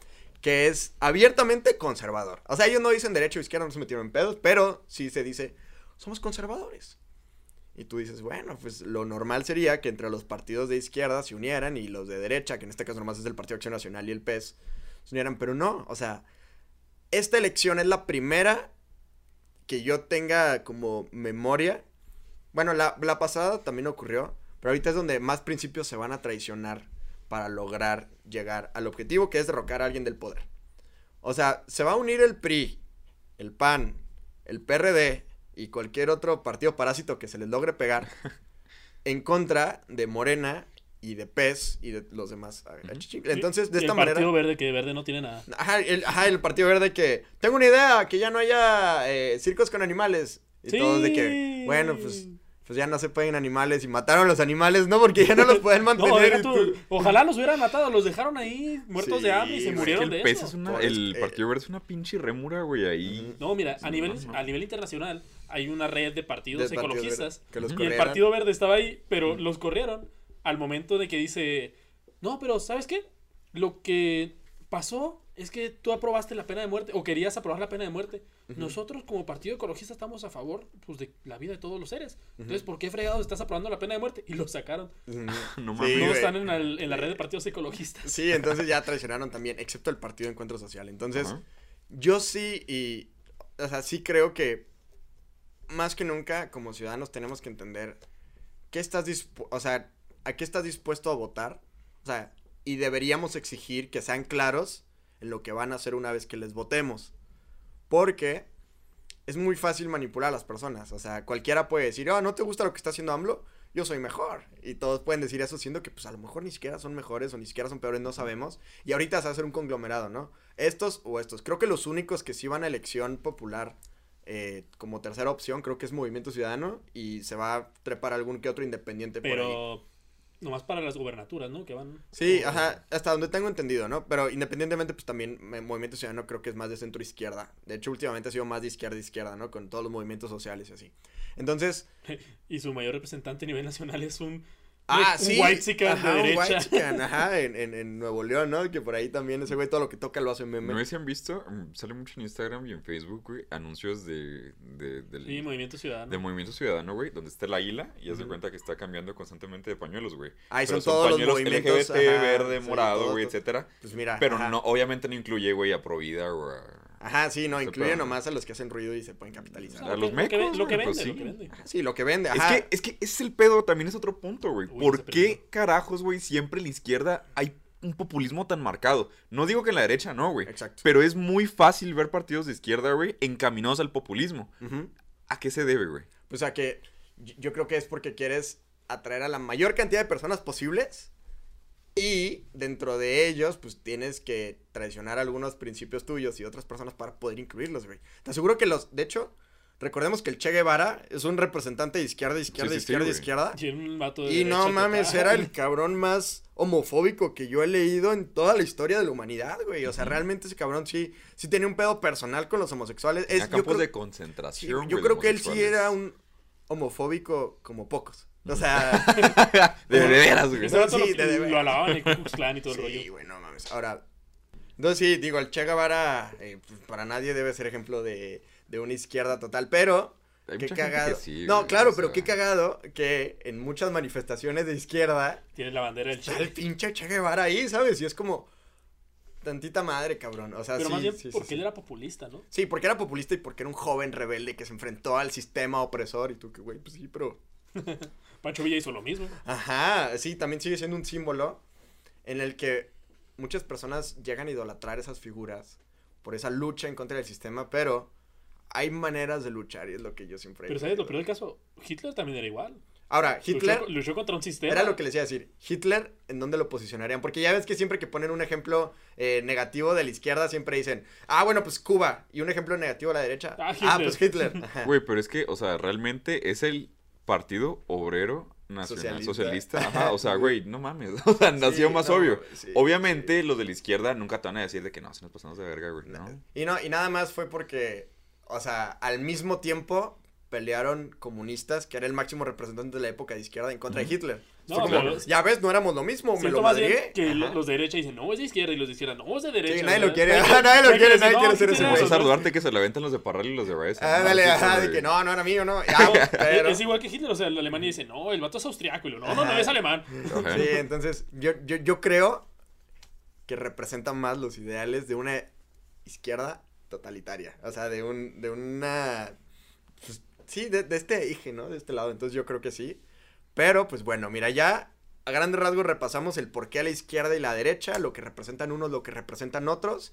que es abiertamente conservador. O sea, ellos no dicen derecho o izquierda, no se metieron en pedos, pero sí se dice, somos conservadores. Y tú dices, bueno, pues lo normal sería que entre los partidos de izquierda se unieran y los de derecha, que en este caso nomás es el Partido Acción Nacional y el PES, se unieran, pero no, o sea, esta elección es la primera que yo tenga como memoria. Bueno, la, la pasada también ocurrió, pero ahorita es donde más principios se van a traicionar para lograr llegar al objetivo que es derrocar a alguien del poder. O sea, se va a unir el PRI, el PAN, el PRD y cualquier otro partido parásito que se les logre pegar en contra de Morena y de PES y de los demás. Entonces, de esta el manera... Partido Verde, que Verde no tiene nada. Ajá el, ajá, el Partido Verde que... Tengo una idea, que ya no haya eh, circos con animales. Y todos de que, Sí. bueno, pues, pues ya no se pueden animales y mataron a los animales, ¿no? Porque ya no los pueden mantener. No, tú, ojalá los hubieran matado, los dejaron ahí muertos de Sí, hambre y se güey, Es que murieron el de PES eso. es una, Por el eh, Partido Verde es una pinche rémura, güey, ahí. No, mira, a Sí, nivel, no, no. a nivel internacional hay una red de partidos Del Partido ecologistas Verde, que los y el. Partido Verde estaba ahí, pero los corrieron al momento de que dice, no, pero ¿sabes qué? Lo que pasó es que tú aprobaste la pena de muerte o querías aprobar la pena de muerte. Nosotros como partido ecologista estamos a favor pues, de la vida de todos los seres. Entonces, ¿por qué fregados estás aprobando la pena de muerte? Y lo sacaron. No Sí, no mames. están en, el- en la red de partidos ecologistas. Sí, entonces ya traicionaron también, excepto el Partido Encuentro Social. Entonces, yo sí, y, o sea, sí creo que más que nunca, como ciudadanos, tenemos que entender qué estás o sea, a qué estás dispuesto a votar. O sea, y deberíamos exigir que sean claros en lo que van a hacer una vez que les votemos. Porque es muy fácil manipular a las personas. O sea, cualquiera puede decir, oh, ¿no te gusta lo que está haciendo AMLO? Yo soy mejor. Y todos pueden decir eso, siendo que pues a lo mejor ni siquiera son mejores o ni siquiera son peores, no sabemos. Y ahorita se va a hacer un conglomerado, ¿no? Estos o estos. Creo que los únicos que sí van a elección popular eh, como tercera opción, creo que es Movimiento Ciudadano. Y se va a trepar algún que otro independiente por ahí. Pero nomás para las gubernaturas, ¿no? Que van... Sí, o- ajá, hasta donde tengo entendido, ¿no? Pero independientemente, pues también me- Movimiento Ciudadano creo que es más de centro izquierda. De hecho, últimamente ha sido más de izquierda a izquierda, ¿no? Con todos los movimientos sociales y así. Entonces, Y su mayor representante a nivel nacional es un Ah, Un sí. whitezican de Ajá, un en, en, en Nuevo León, ¿no? Que por ahí también ese güey todo lo que toca lo hace meme. No sé si han visto, mm, sale mucho en Instagram y en Facebook, güey, anuncios de, de, del, Sí, Movimiento Ciudadano. de Movimiento Ciudadano, güey, donde está el águila y haz de cuenta que está cambiando constantemente de pañuelos, güey. Ahí Pero son todos los pañuelos movimientos, LGBT, ajá, verde, morado, güey, etcétera. Pues mira. Pero ajá. no, obviamente no incluye, güey, a Provida o a... Ajá, sí, no, incluye nomás a los que hacen ruido y se pueden capitalizar. a Lo los mecos, Lo que vende, pues lo sí. que vende. Sí, lo que vende, Es ajá. que, es que ese es el pedo, también es otro punto, güey. Uy, ¿Por qué carajos, güey, siempre en la izquierda hay un populismo tan marcado? No digo que en la derecha no, güey. Exacto. Pero es muy fácil ver partidos de izquierda, güey, encaminados al populismo. ¿A qué se debe, güey? O sea que yo- yo creo que es porque quieres atraer a la mayor cantidad de personas posibles y dentro de ellos pues tienes que traicionar algunos principios tuyos y otras personas para poder incluirlos, güey. Te aseguro que los, de hecho, recordemos que el Che Guevara es un representante de izquierda, izquierda, Sí, sí, sí, izquierda, izquierda. Y era un vato de Y no mames, total. era el cabrón más homofóbico que yo he leído en toda la historia de la humanidad, güey. O sea, realmente ese cabrón sí, sí tenía un pedo personal con los homosexuales. Es, a yo campos creo- de Sí, concentración. yo güey, creo que él sí era un homofóbico como pocos. O sea, De, de veras, güey. Vato Sí, lo, de- de- lo alababan en Ku Klux Klan y todo el sí, rollo. güey, no mames. Ahora, entonces sí, digo, el Che Guevara eh, pues, para nadie debe ser ejemplo de, de una izquierda total, pero Hay qué mucha gente cagado. que sí, no, güey, claro, o pero sea. qué cagado que en muchas manifestaciones de izquierda Tiene la bandera del Che. el pinche Che Guevara ahí, ¿sabes? Y es como tantita madre, cabrón. O sea, Pero sí, más bien sí, sí, porque sí. él era populista, ¿no? Sí, porque era populista y porque era un joven rebelde que se enfrentó al sistema opresor y tú que, güey, pues sí, pero... Pancho Villa hizo lo mismo. Ajá, sí, también sigue siendo un símbolo en el que muchas personas llegan a idolatrar esas figuras por esa lucha en contra del sistema, pero hay maneras de luchar y es lo que yo siempre... Pero ¿sabes lo peor del caso? Hitler también era igual. Ahora, Hitler... Luchó, luchó contra un sistema. Era lo que les iba a decir. Hitler, ¿en dónde lo posicionarían? Porque ya ves que siempre que ponen un ejemplo eh, negativo de la izquierda, siempre dicen, ah, bueno, pues Cuba. Y un ejemplo negativo a la derecha. Ah, Ah, pues Hitler. Güey, pero es que, o sea, realmente es el Partido Obrero Nacional Socialista. Ajá, o sea, güey, no mames. O sea, nació más no, obvio. sí, Obviamente, los de la izquierda nunca te van a decir de que no, se nos pasamos de verga, güey. No. Y no, y nada más fue porque, o sea, al mismo tiempo pelearon comunistas, que era el máximo representante de la época de izquierda, en contra de Hitler. No, Fue como, pero- ya ves, no éramos lo mismo, me lo madrié. que Ajá. los de derecha dicen, no, es de izquierda, y los de izquierda, no, es de derecha. Sí, nadie lo quiere, nadie lo quiere, nadie quiere ser ese güey. César. Duarte que se le aventan los de Parral y los de ajá, eso, de güey. que no, no era mío, no. Pero... Es igual que Hitler, o sea, la Alemania dice, no, el vato es austriaco, y lo, no, no, no, es alemán. Sí, entonces yo, yo, yo creo que representan más los ideales de una izquierda totalitaria. O sea, de un, de una pues, sí, de, de este eje, ¿no? De este lado. Entonces yo creo que sí. Pero, pues bueno, mira, ya a grandes rasgos repasamos el por qué a la izquierda y la derecha, lo que representan unos, lo que representan otros.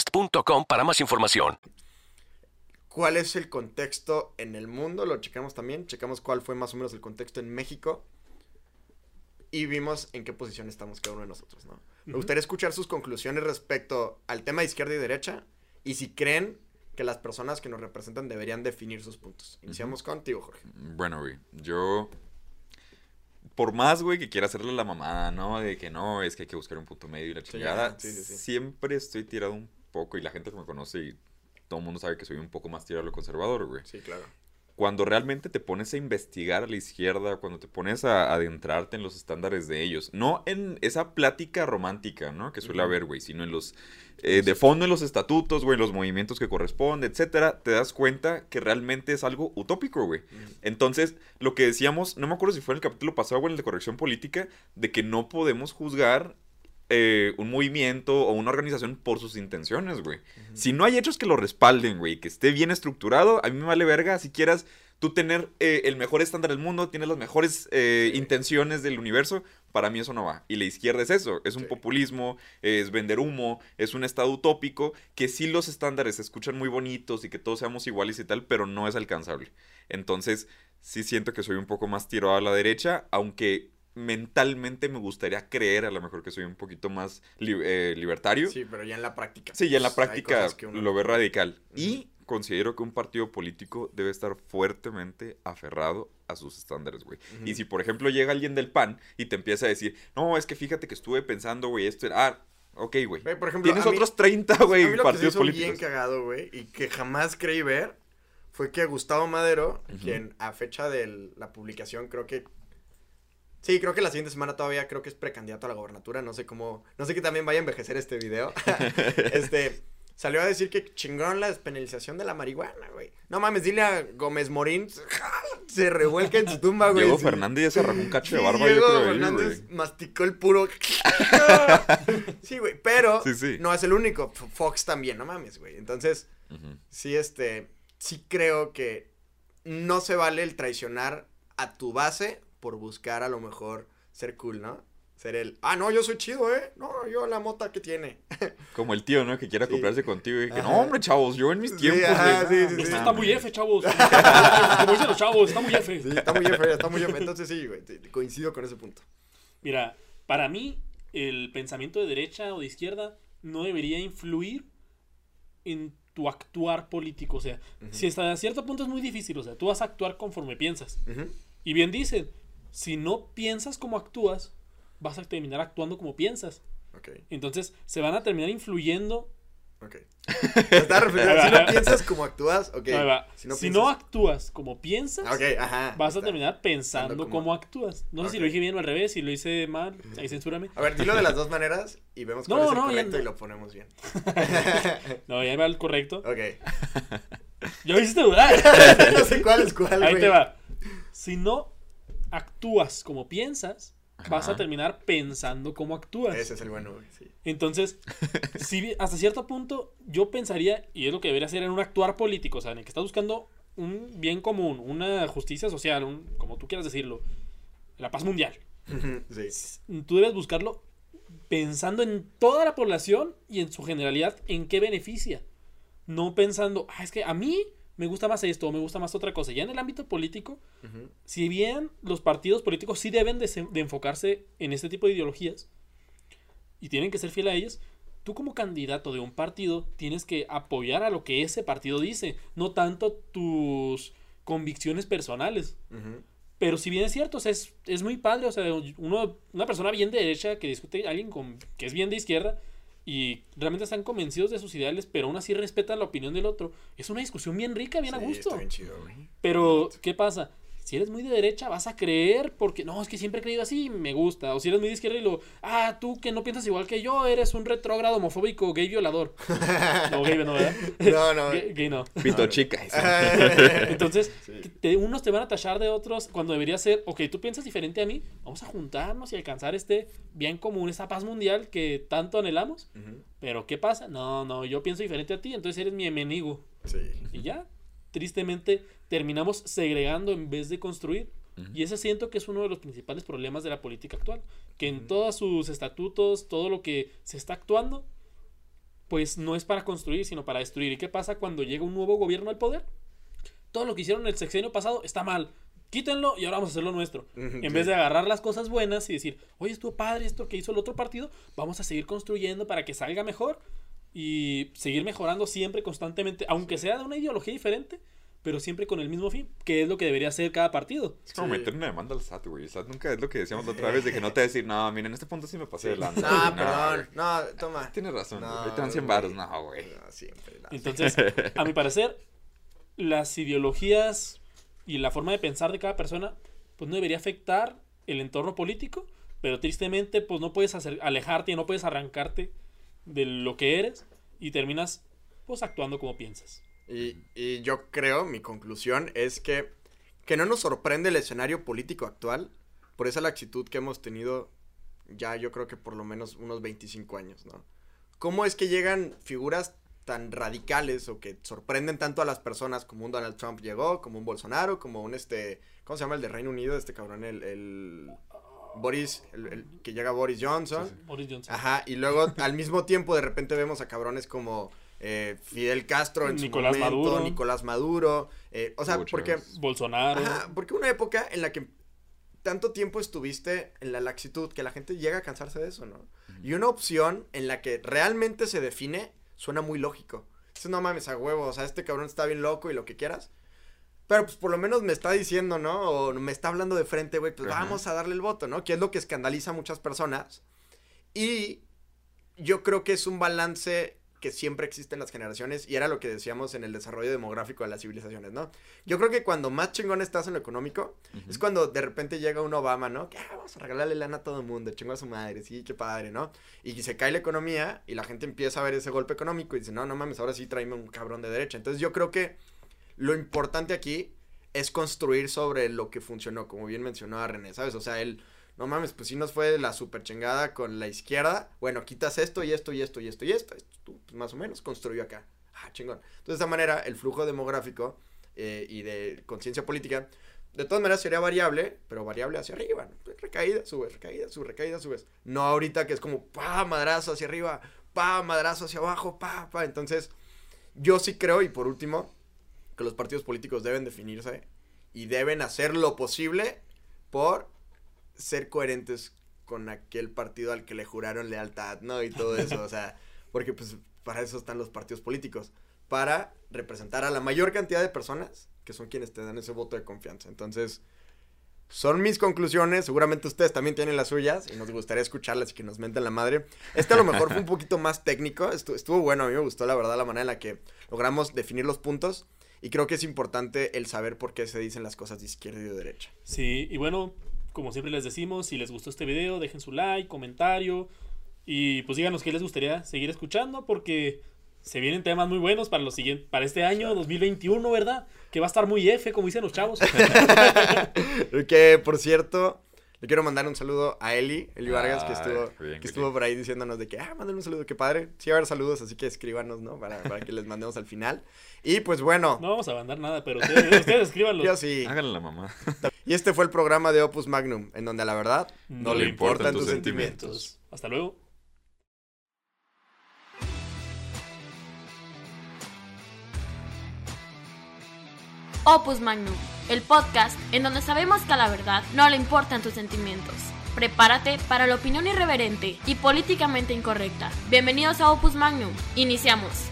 egglandsbest.com para más información. ¿Cuál es el contexto en el mundo? Lo checamos también. Checamos cuál fue más o menos el contexto en México. Y vimos en qué posición estamos cada uno de nosotros, ¿no? Me gustaría escuchar sus conclusiones respecto al tema de izquierda y derecha. Y si creen que las personas que nos representan deberían definir sus puntos. Iniciamos contigo, Jorge. Bueno, güey, yo. Por más, güey, que quiera hacerle la mamada, ¿no? De que no, es que hay que buscar un punto medio y la chingada. ajá, sí, sí, sí. Siempre estoy tirado un poco, y la gente que me conoce y todo el mundo sabe que soy un poco más tirado a lo conservador, güey. Sí, claro. Cuando realmente te pones a investigar a la izquierda, cuando te pones a adentrarte en los estándares de ellos, no en esa plática romántica, ¿no? Que suele haber, güey, sino en los, eh, de fondo en los estatutos, güey, los movimientos que corresponden, etcétera, te das cuenta que realmente es algo utópico, güey. Entonces, lo que decíamos, no me acuerdo si fue en el capítulo pasado o en el de corrección política, de que no podemos juzgar eh, un movimiento o una organización por sus intenciones, güey. Si no hay hechos que lo respalden, güey, que esté bien estructurado, a mí me vale verga si quieras tú tener eh, el mejor estándar del mundo, tienes las mejores eh, intenciones del universo, para mí eso no va. Y la izquierda es eso, es un Sí. populismo, es vender humo, es un estado utópico, que sí los estándares se escuchan muy bonitos y que todos seamos iguales y tal, pero no es alcanzable. Entonces, sí siento que soy un poco más tirado a la derecha, aunque mentalmente me gustaría creer a lo mejor que soy un poquito más li- eh, libertario. Sí, pero ya en la práctica. Sí, ya en la pues, práctica uno- lo ve radical. Y considero que un partido político debe estar fuertemente aferrado a sus estándares, güey. Y si, por ejemplo, llega alguien del PAN y te empieza a decir, no, es que fíjate que estuve pensando, güey, esto era... Ah, ok, güey. Güey, por ejemplo, Tienes mí- otros 30, A mí güey, lo que se partidos hizo políticos. bien cagado, güey, y que jamás creí ver, fue que Gustavo Madero, quien a fecha de la publicación creo que... Sí, creo que la siguiente semana todavía creo que es precandidato a la gobernatura, no sé cómo... No sé que también vaya a envejecer este video. este... Salió a decir que chingón la despenalización de la marihuana, güey. No mames, dile a Gómez Morín, se revuelca en su tumba, güey. Diego. Fernández se arrancó un cacho de barba, Diego yo creo, ahí, Fernández masticó el puro. sí, güey, pero Sí, sí. no es el único. Fox también, no mames, güey. Entonces, sí, este, sí creo que no se vale el traicionar a tu base por buscar a lo mejor ser cool, ¿no? Ser el, ah, no, yo soy chido, ¿eh? No, yo la mota que tiene. Como el tío, ¿no? Que quiera Sí. comprarse contigo y que, Ajá. no, hombre, chavos, yo en mis tiempos... ajá, sí, sí, no sí. Esto está mames". muy F, chavos. Como dicen los chavos, está muy F. Sí, está muy bien, está muy bien. Entonces, sí, güey, coincido con ese punto. Mira, para mí, el pensamiento de derecha o de izquierda no debería influir en tu actuar político. O sea, si hasta cierto punto es muy difícil, o sea, tú vas a actuar conforme piensas. Y bien dicen, si no piensas como actúas, vas a terminar actuando como piensas. Ok, Entonces, se van a terminar influyendo. ok. Refiriendo, si no piensas como actúas, ok. Si no, Si piensas- no actúas como piensas, ajá. vas a está. terminar pensando como- como actúas. No sé si lo dije bien o al revés, si lo hice mal, ahí censúrame. A ver, dilo de las dos maneras y vemos No, cuál es el no, correcto no. y lo ponemos bien. No, ya va el correcto. Ok. Me hiciste dudar. no sé cuál es cuál, Ahí te va. Si no actúas como piensas, vas a terminar pensando como actúas. Ese es el bueno, sí. Entonces, si hasta cierto punto yo pensaría, y es lo que debería hacer en un actuar político, o sea, en el que estás buscando un bien común, una justicia social, un, como tú quieras decirlo, la paz mundial. Sí. Tú debes buscarlo pensando en toda la población y en su generalidad, en qué beneficia. No pensando, ah, es que a mí me gusta más esto o me gusta más otra cosa. Ya en el ámbito político, si bien los partidos políticos sí deben de, se- de enfocarse en este tipo de ideologías y tienen que ser fiel a ellas, tú como candidato de un partido tienes que apoyar a lo que ese partido dice, no tanto tus convicciones personales. Pero si bien es cierto, o sea, es, es muy padre, o sea, uno, una persona bien de derecha que discute, alguien con, que es bien de izquierda y realmente están convencidos de sus ideales, pero aún así respetan la opinión del otro. Es una discusión bien rica, bien a gusto. Está bien chido, güey. Pero, ¿qué pasa? Si eres muy de derecha, vas a creer porque, no, es que siempre he creído así, me gusta. O si eres muy de izquierda y lo, ah, tú que no piensas igual que yo, eres un retrógrado homofóbico, gay violador. No, gay no, ¿verdad? No, no. Gay, gay no. Pito chica. Entonces, Sí. te- unos te van a tachar de otros cuando debería ser, ok, tú piensas diferente a mí, vamos a juntarnos y alcanzar este bien común, esa paz mundial que tanto anhelamos. Pero, ¿qué pasa? No, no, yo pienso diferente a ti, entonces eres mi enemigo. Sí. Y ya, tristemente, terminamos segregando en vez de construir. Y ese siento que es uno de los principales problemas de la política actual. Que en todos sus estatutos, todo lo que se está actuando, pues no es para construir, sino para destruir. ¿Y qué pasa cuando llega un nuevo gobierno al poder? Todo lo que hicieron el sexenio pasado está mal. Quítenlo y ahora vamos a hacer lo nuestro. En sí. vez de agarrar las cosas buenas y decir, oye, estuvo padre esto que hizo el otro partido, vamos a seguir construyendo para que salga mejor y seguir mejorando siempre, constantemente, aunque sea de una ideología diferente, pero siempre con el mismo fin, que es lo que debería hacer cada partido. Es como Sí. meter una demanda al SAT, güey. El SAT nunca es lo que decíamos la otra vez de que no te decir, no, miren, en este punto sí me pasé de lanza. No, güey, perdón. güey". No, toma. Tienes razón, No, güey. Ahí te dan 100 baros. No, güey. No, siempre. no. Entonces, a mi parecer, las ideologías y la forma de pensar de cada persona, pues no debería afectar el entorno político, pero tristemente, pues no puedes hacer, alejarte y no puedes arrancarte de lo que eres y terminas, pues actuando como piensas. Y, y yo creo, mi conclusión es que, que no nos sorprende el escenario político actual por esa laxitud que hemos tenido ya yo creo que por lo menos unos 25 años, ¿no? ¿Cómo es que llegan figuras tan radicales o que sorprenden tanto a las personas como un Donald Trump llegó, como un Bolsonaro, como un este, ¿cómo se llama el de Reino Unido? Este cabrón, el, el Boris, el, el que llega Boris Johnson. Boris Johnson. Ajá, y luego al mismo tiempo de repente vemos a cabrones como eh, Fidel Castro en Nicolás su momento, Maduro. Nicolás Maduro, eh, o sea, porque. Bolsonaro. ajá, porque una época en la que tanto tiempo estuviste en la laxitud que la gente llega a cansarse de eso, ¿no? Y una opción en la que realmente se define suena muy lógico. Dices, no mames, a huevo, o sea, este cabrón está bien loco y lo que quieras. Pero pues por lo menos me está diciendo, ¿no? O me está hablando de frente, güey, pues Ajá. vamos a darle el voto, ¿no? Que es lo que escandaliza a muchas personas. Y yo creo que es un balance que siempre existe en las generaciones y era lo que decíamos en el desarrollo demográfico de las civilizaciones, ¿no? Yo creo que cuando más chingón estás en lo económico es cuando de repente llega un Obama, ¿no? Que ah, vamos a regalarle lana a todo el mundo, chingo a su madre, sí, qué padre, ¿no? Y se cae la economía y la gente empieza a ver ese golpe económico y dice, no, no mames, ahora sí tráeme un cabrón de derecha. Entonces yo creo que lo importante aquí es construir sobre lo que funcionó, como bien mencionó René, ¿sabes? O sea, él, no mames, pues sí nos fue la super chingada con la izquierda. Bueno, quitas esto y esto y esto y esto y esto. Tú, pues, más o menos, construyó acá. Ah, chingón. Entonces, de esta manera, el flujo demográfico eh, y de conciencia política, de todas maneras sería variable, pero variable hacia arriba. ¿no? Recaída, subes, recaída, subes, recaída, subes. No ahorita que es como, pa, madrazo hacia arriba, pa, madrazo hacia abajo, pa, pa. Entonces, yo sí creo, y por último, que los partidos políticos deben definirse y deben hacer lo posible por ser coherentes con aquel partido al que le juraron lealtad, ¿no? Y todo eso, o sea, porque pues para eso están los partidos políticos, para representar a la mayor cantidad de personas que son quienes te dan ese voto de confianza. Entonces, son mis conclusiones, seguramente ustedes también tienen las suyas y nos gustaría escucharlas y que nos menten la madre. Este a lo mejor fue un poquito más técnico, estuvo, estuvo bueno, a mí me gustó la verdad la manera en la que logramos definir los puntos y creo que es importante el saber por qué se dicen las cosas de izquierda y de derecha. Sí, y bueno, como siempre les decimos, si les gustó este video, dejen su like, comentario y pues díganos qué les gustaría seguir escuchando porque se vienen temas muy buenos para los siguientes para este año 2021, ¿verdad? Que va a estar muy F, como dicen los chavos. que por cierto, le quiero mandar un saludo a Eli, Eli Vargas, que estuvo, bien, que estuvo bien. por ahí diciéndonos de que, ah, mándale un saludo, qué padre. Sí, va a haber saludos, así que escríbanos, ¿no? Para, para que les mandemos al final. Y pues bueno, No vamos a mandar nada, pero ustedes, ustedes escríbanlo. yo sí. Háganle la mamá. Y este fue el programa de Opus Magnum, en donde a la verdad No le importan tus sentimientos. Hasta luego. Opus Magnum, el podcast en donde sabemos que a la verdad no le importan tus sentimientos. Prepárate para la opinión irreverente y políticamente incorrecta. Bienvenidos a Opus Magnum. Iniciamos.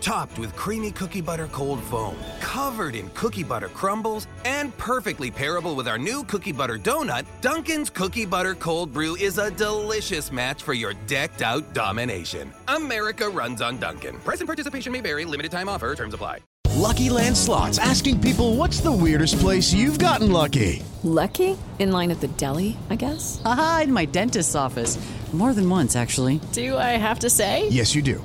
Topped with creamy cookie butter cold foam, covered in cookie butter crumbles, and perfectly pairable with our new cookie butter donut, Dunkin's Cookie Butter Cold Brew is a delicious match for your decked out domination. America runs on Dunkin'. Present participation may vary, limited time offer, terms apply. Lucky Land Slots asking people what's the weirdest place you've gotten lucky? Lucky? In line at the deli, I guess? Aha, in my dentist's office. More than once, actually. Do I have to say? Yes, you do.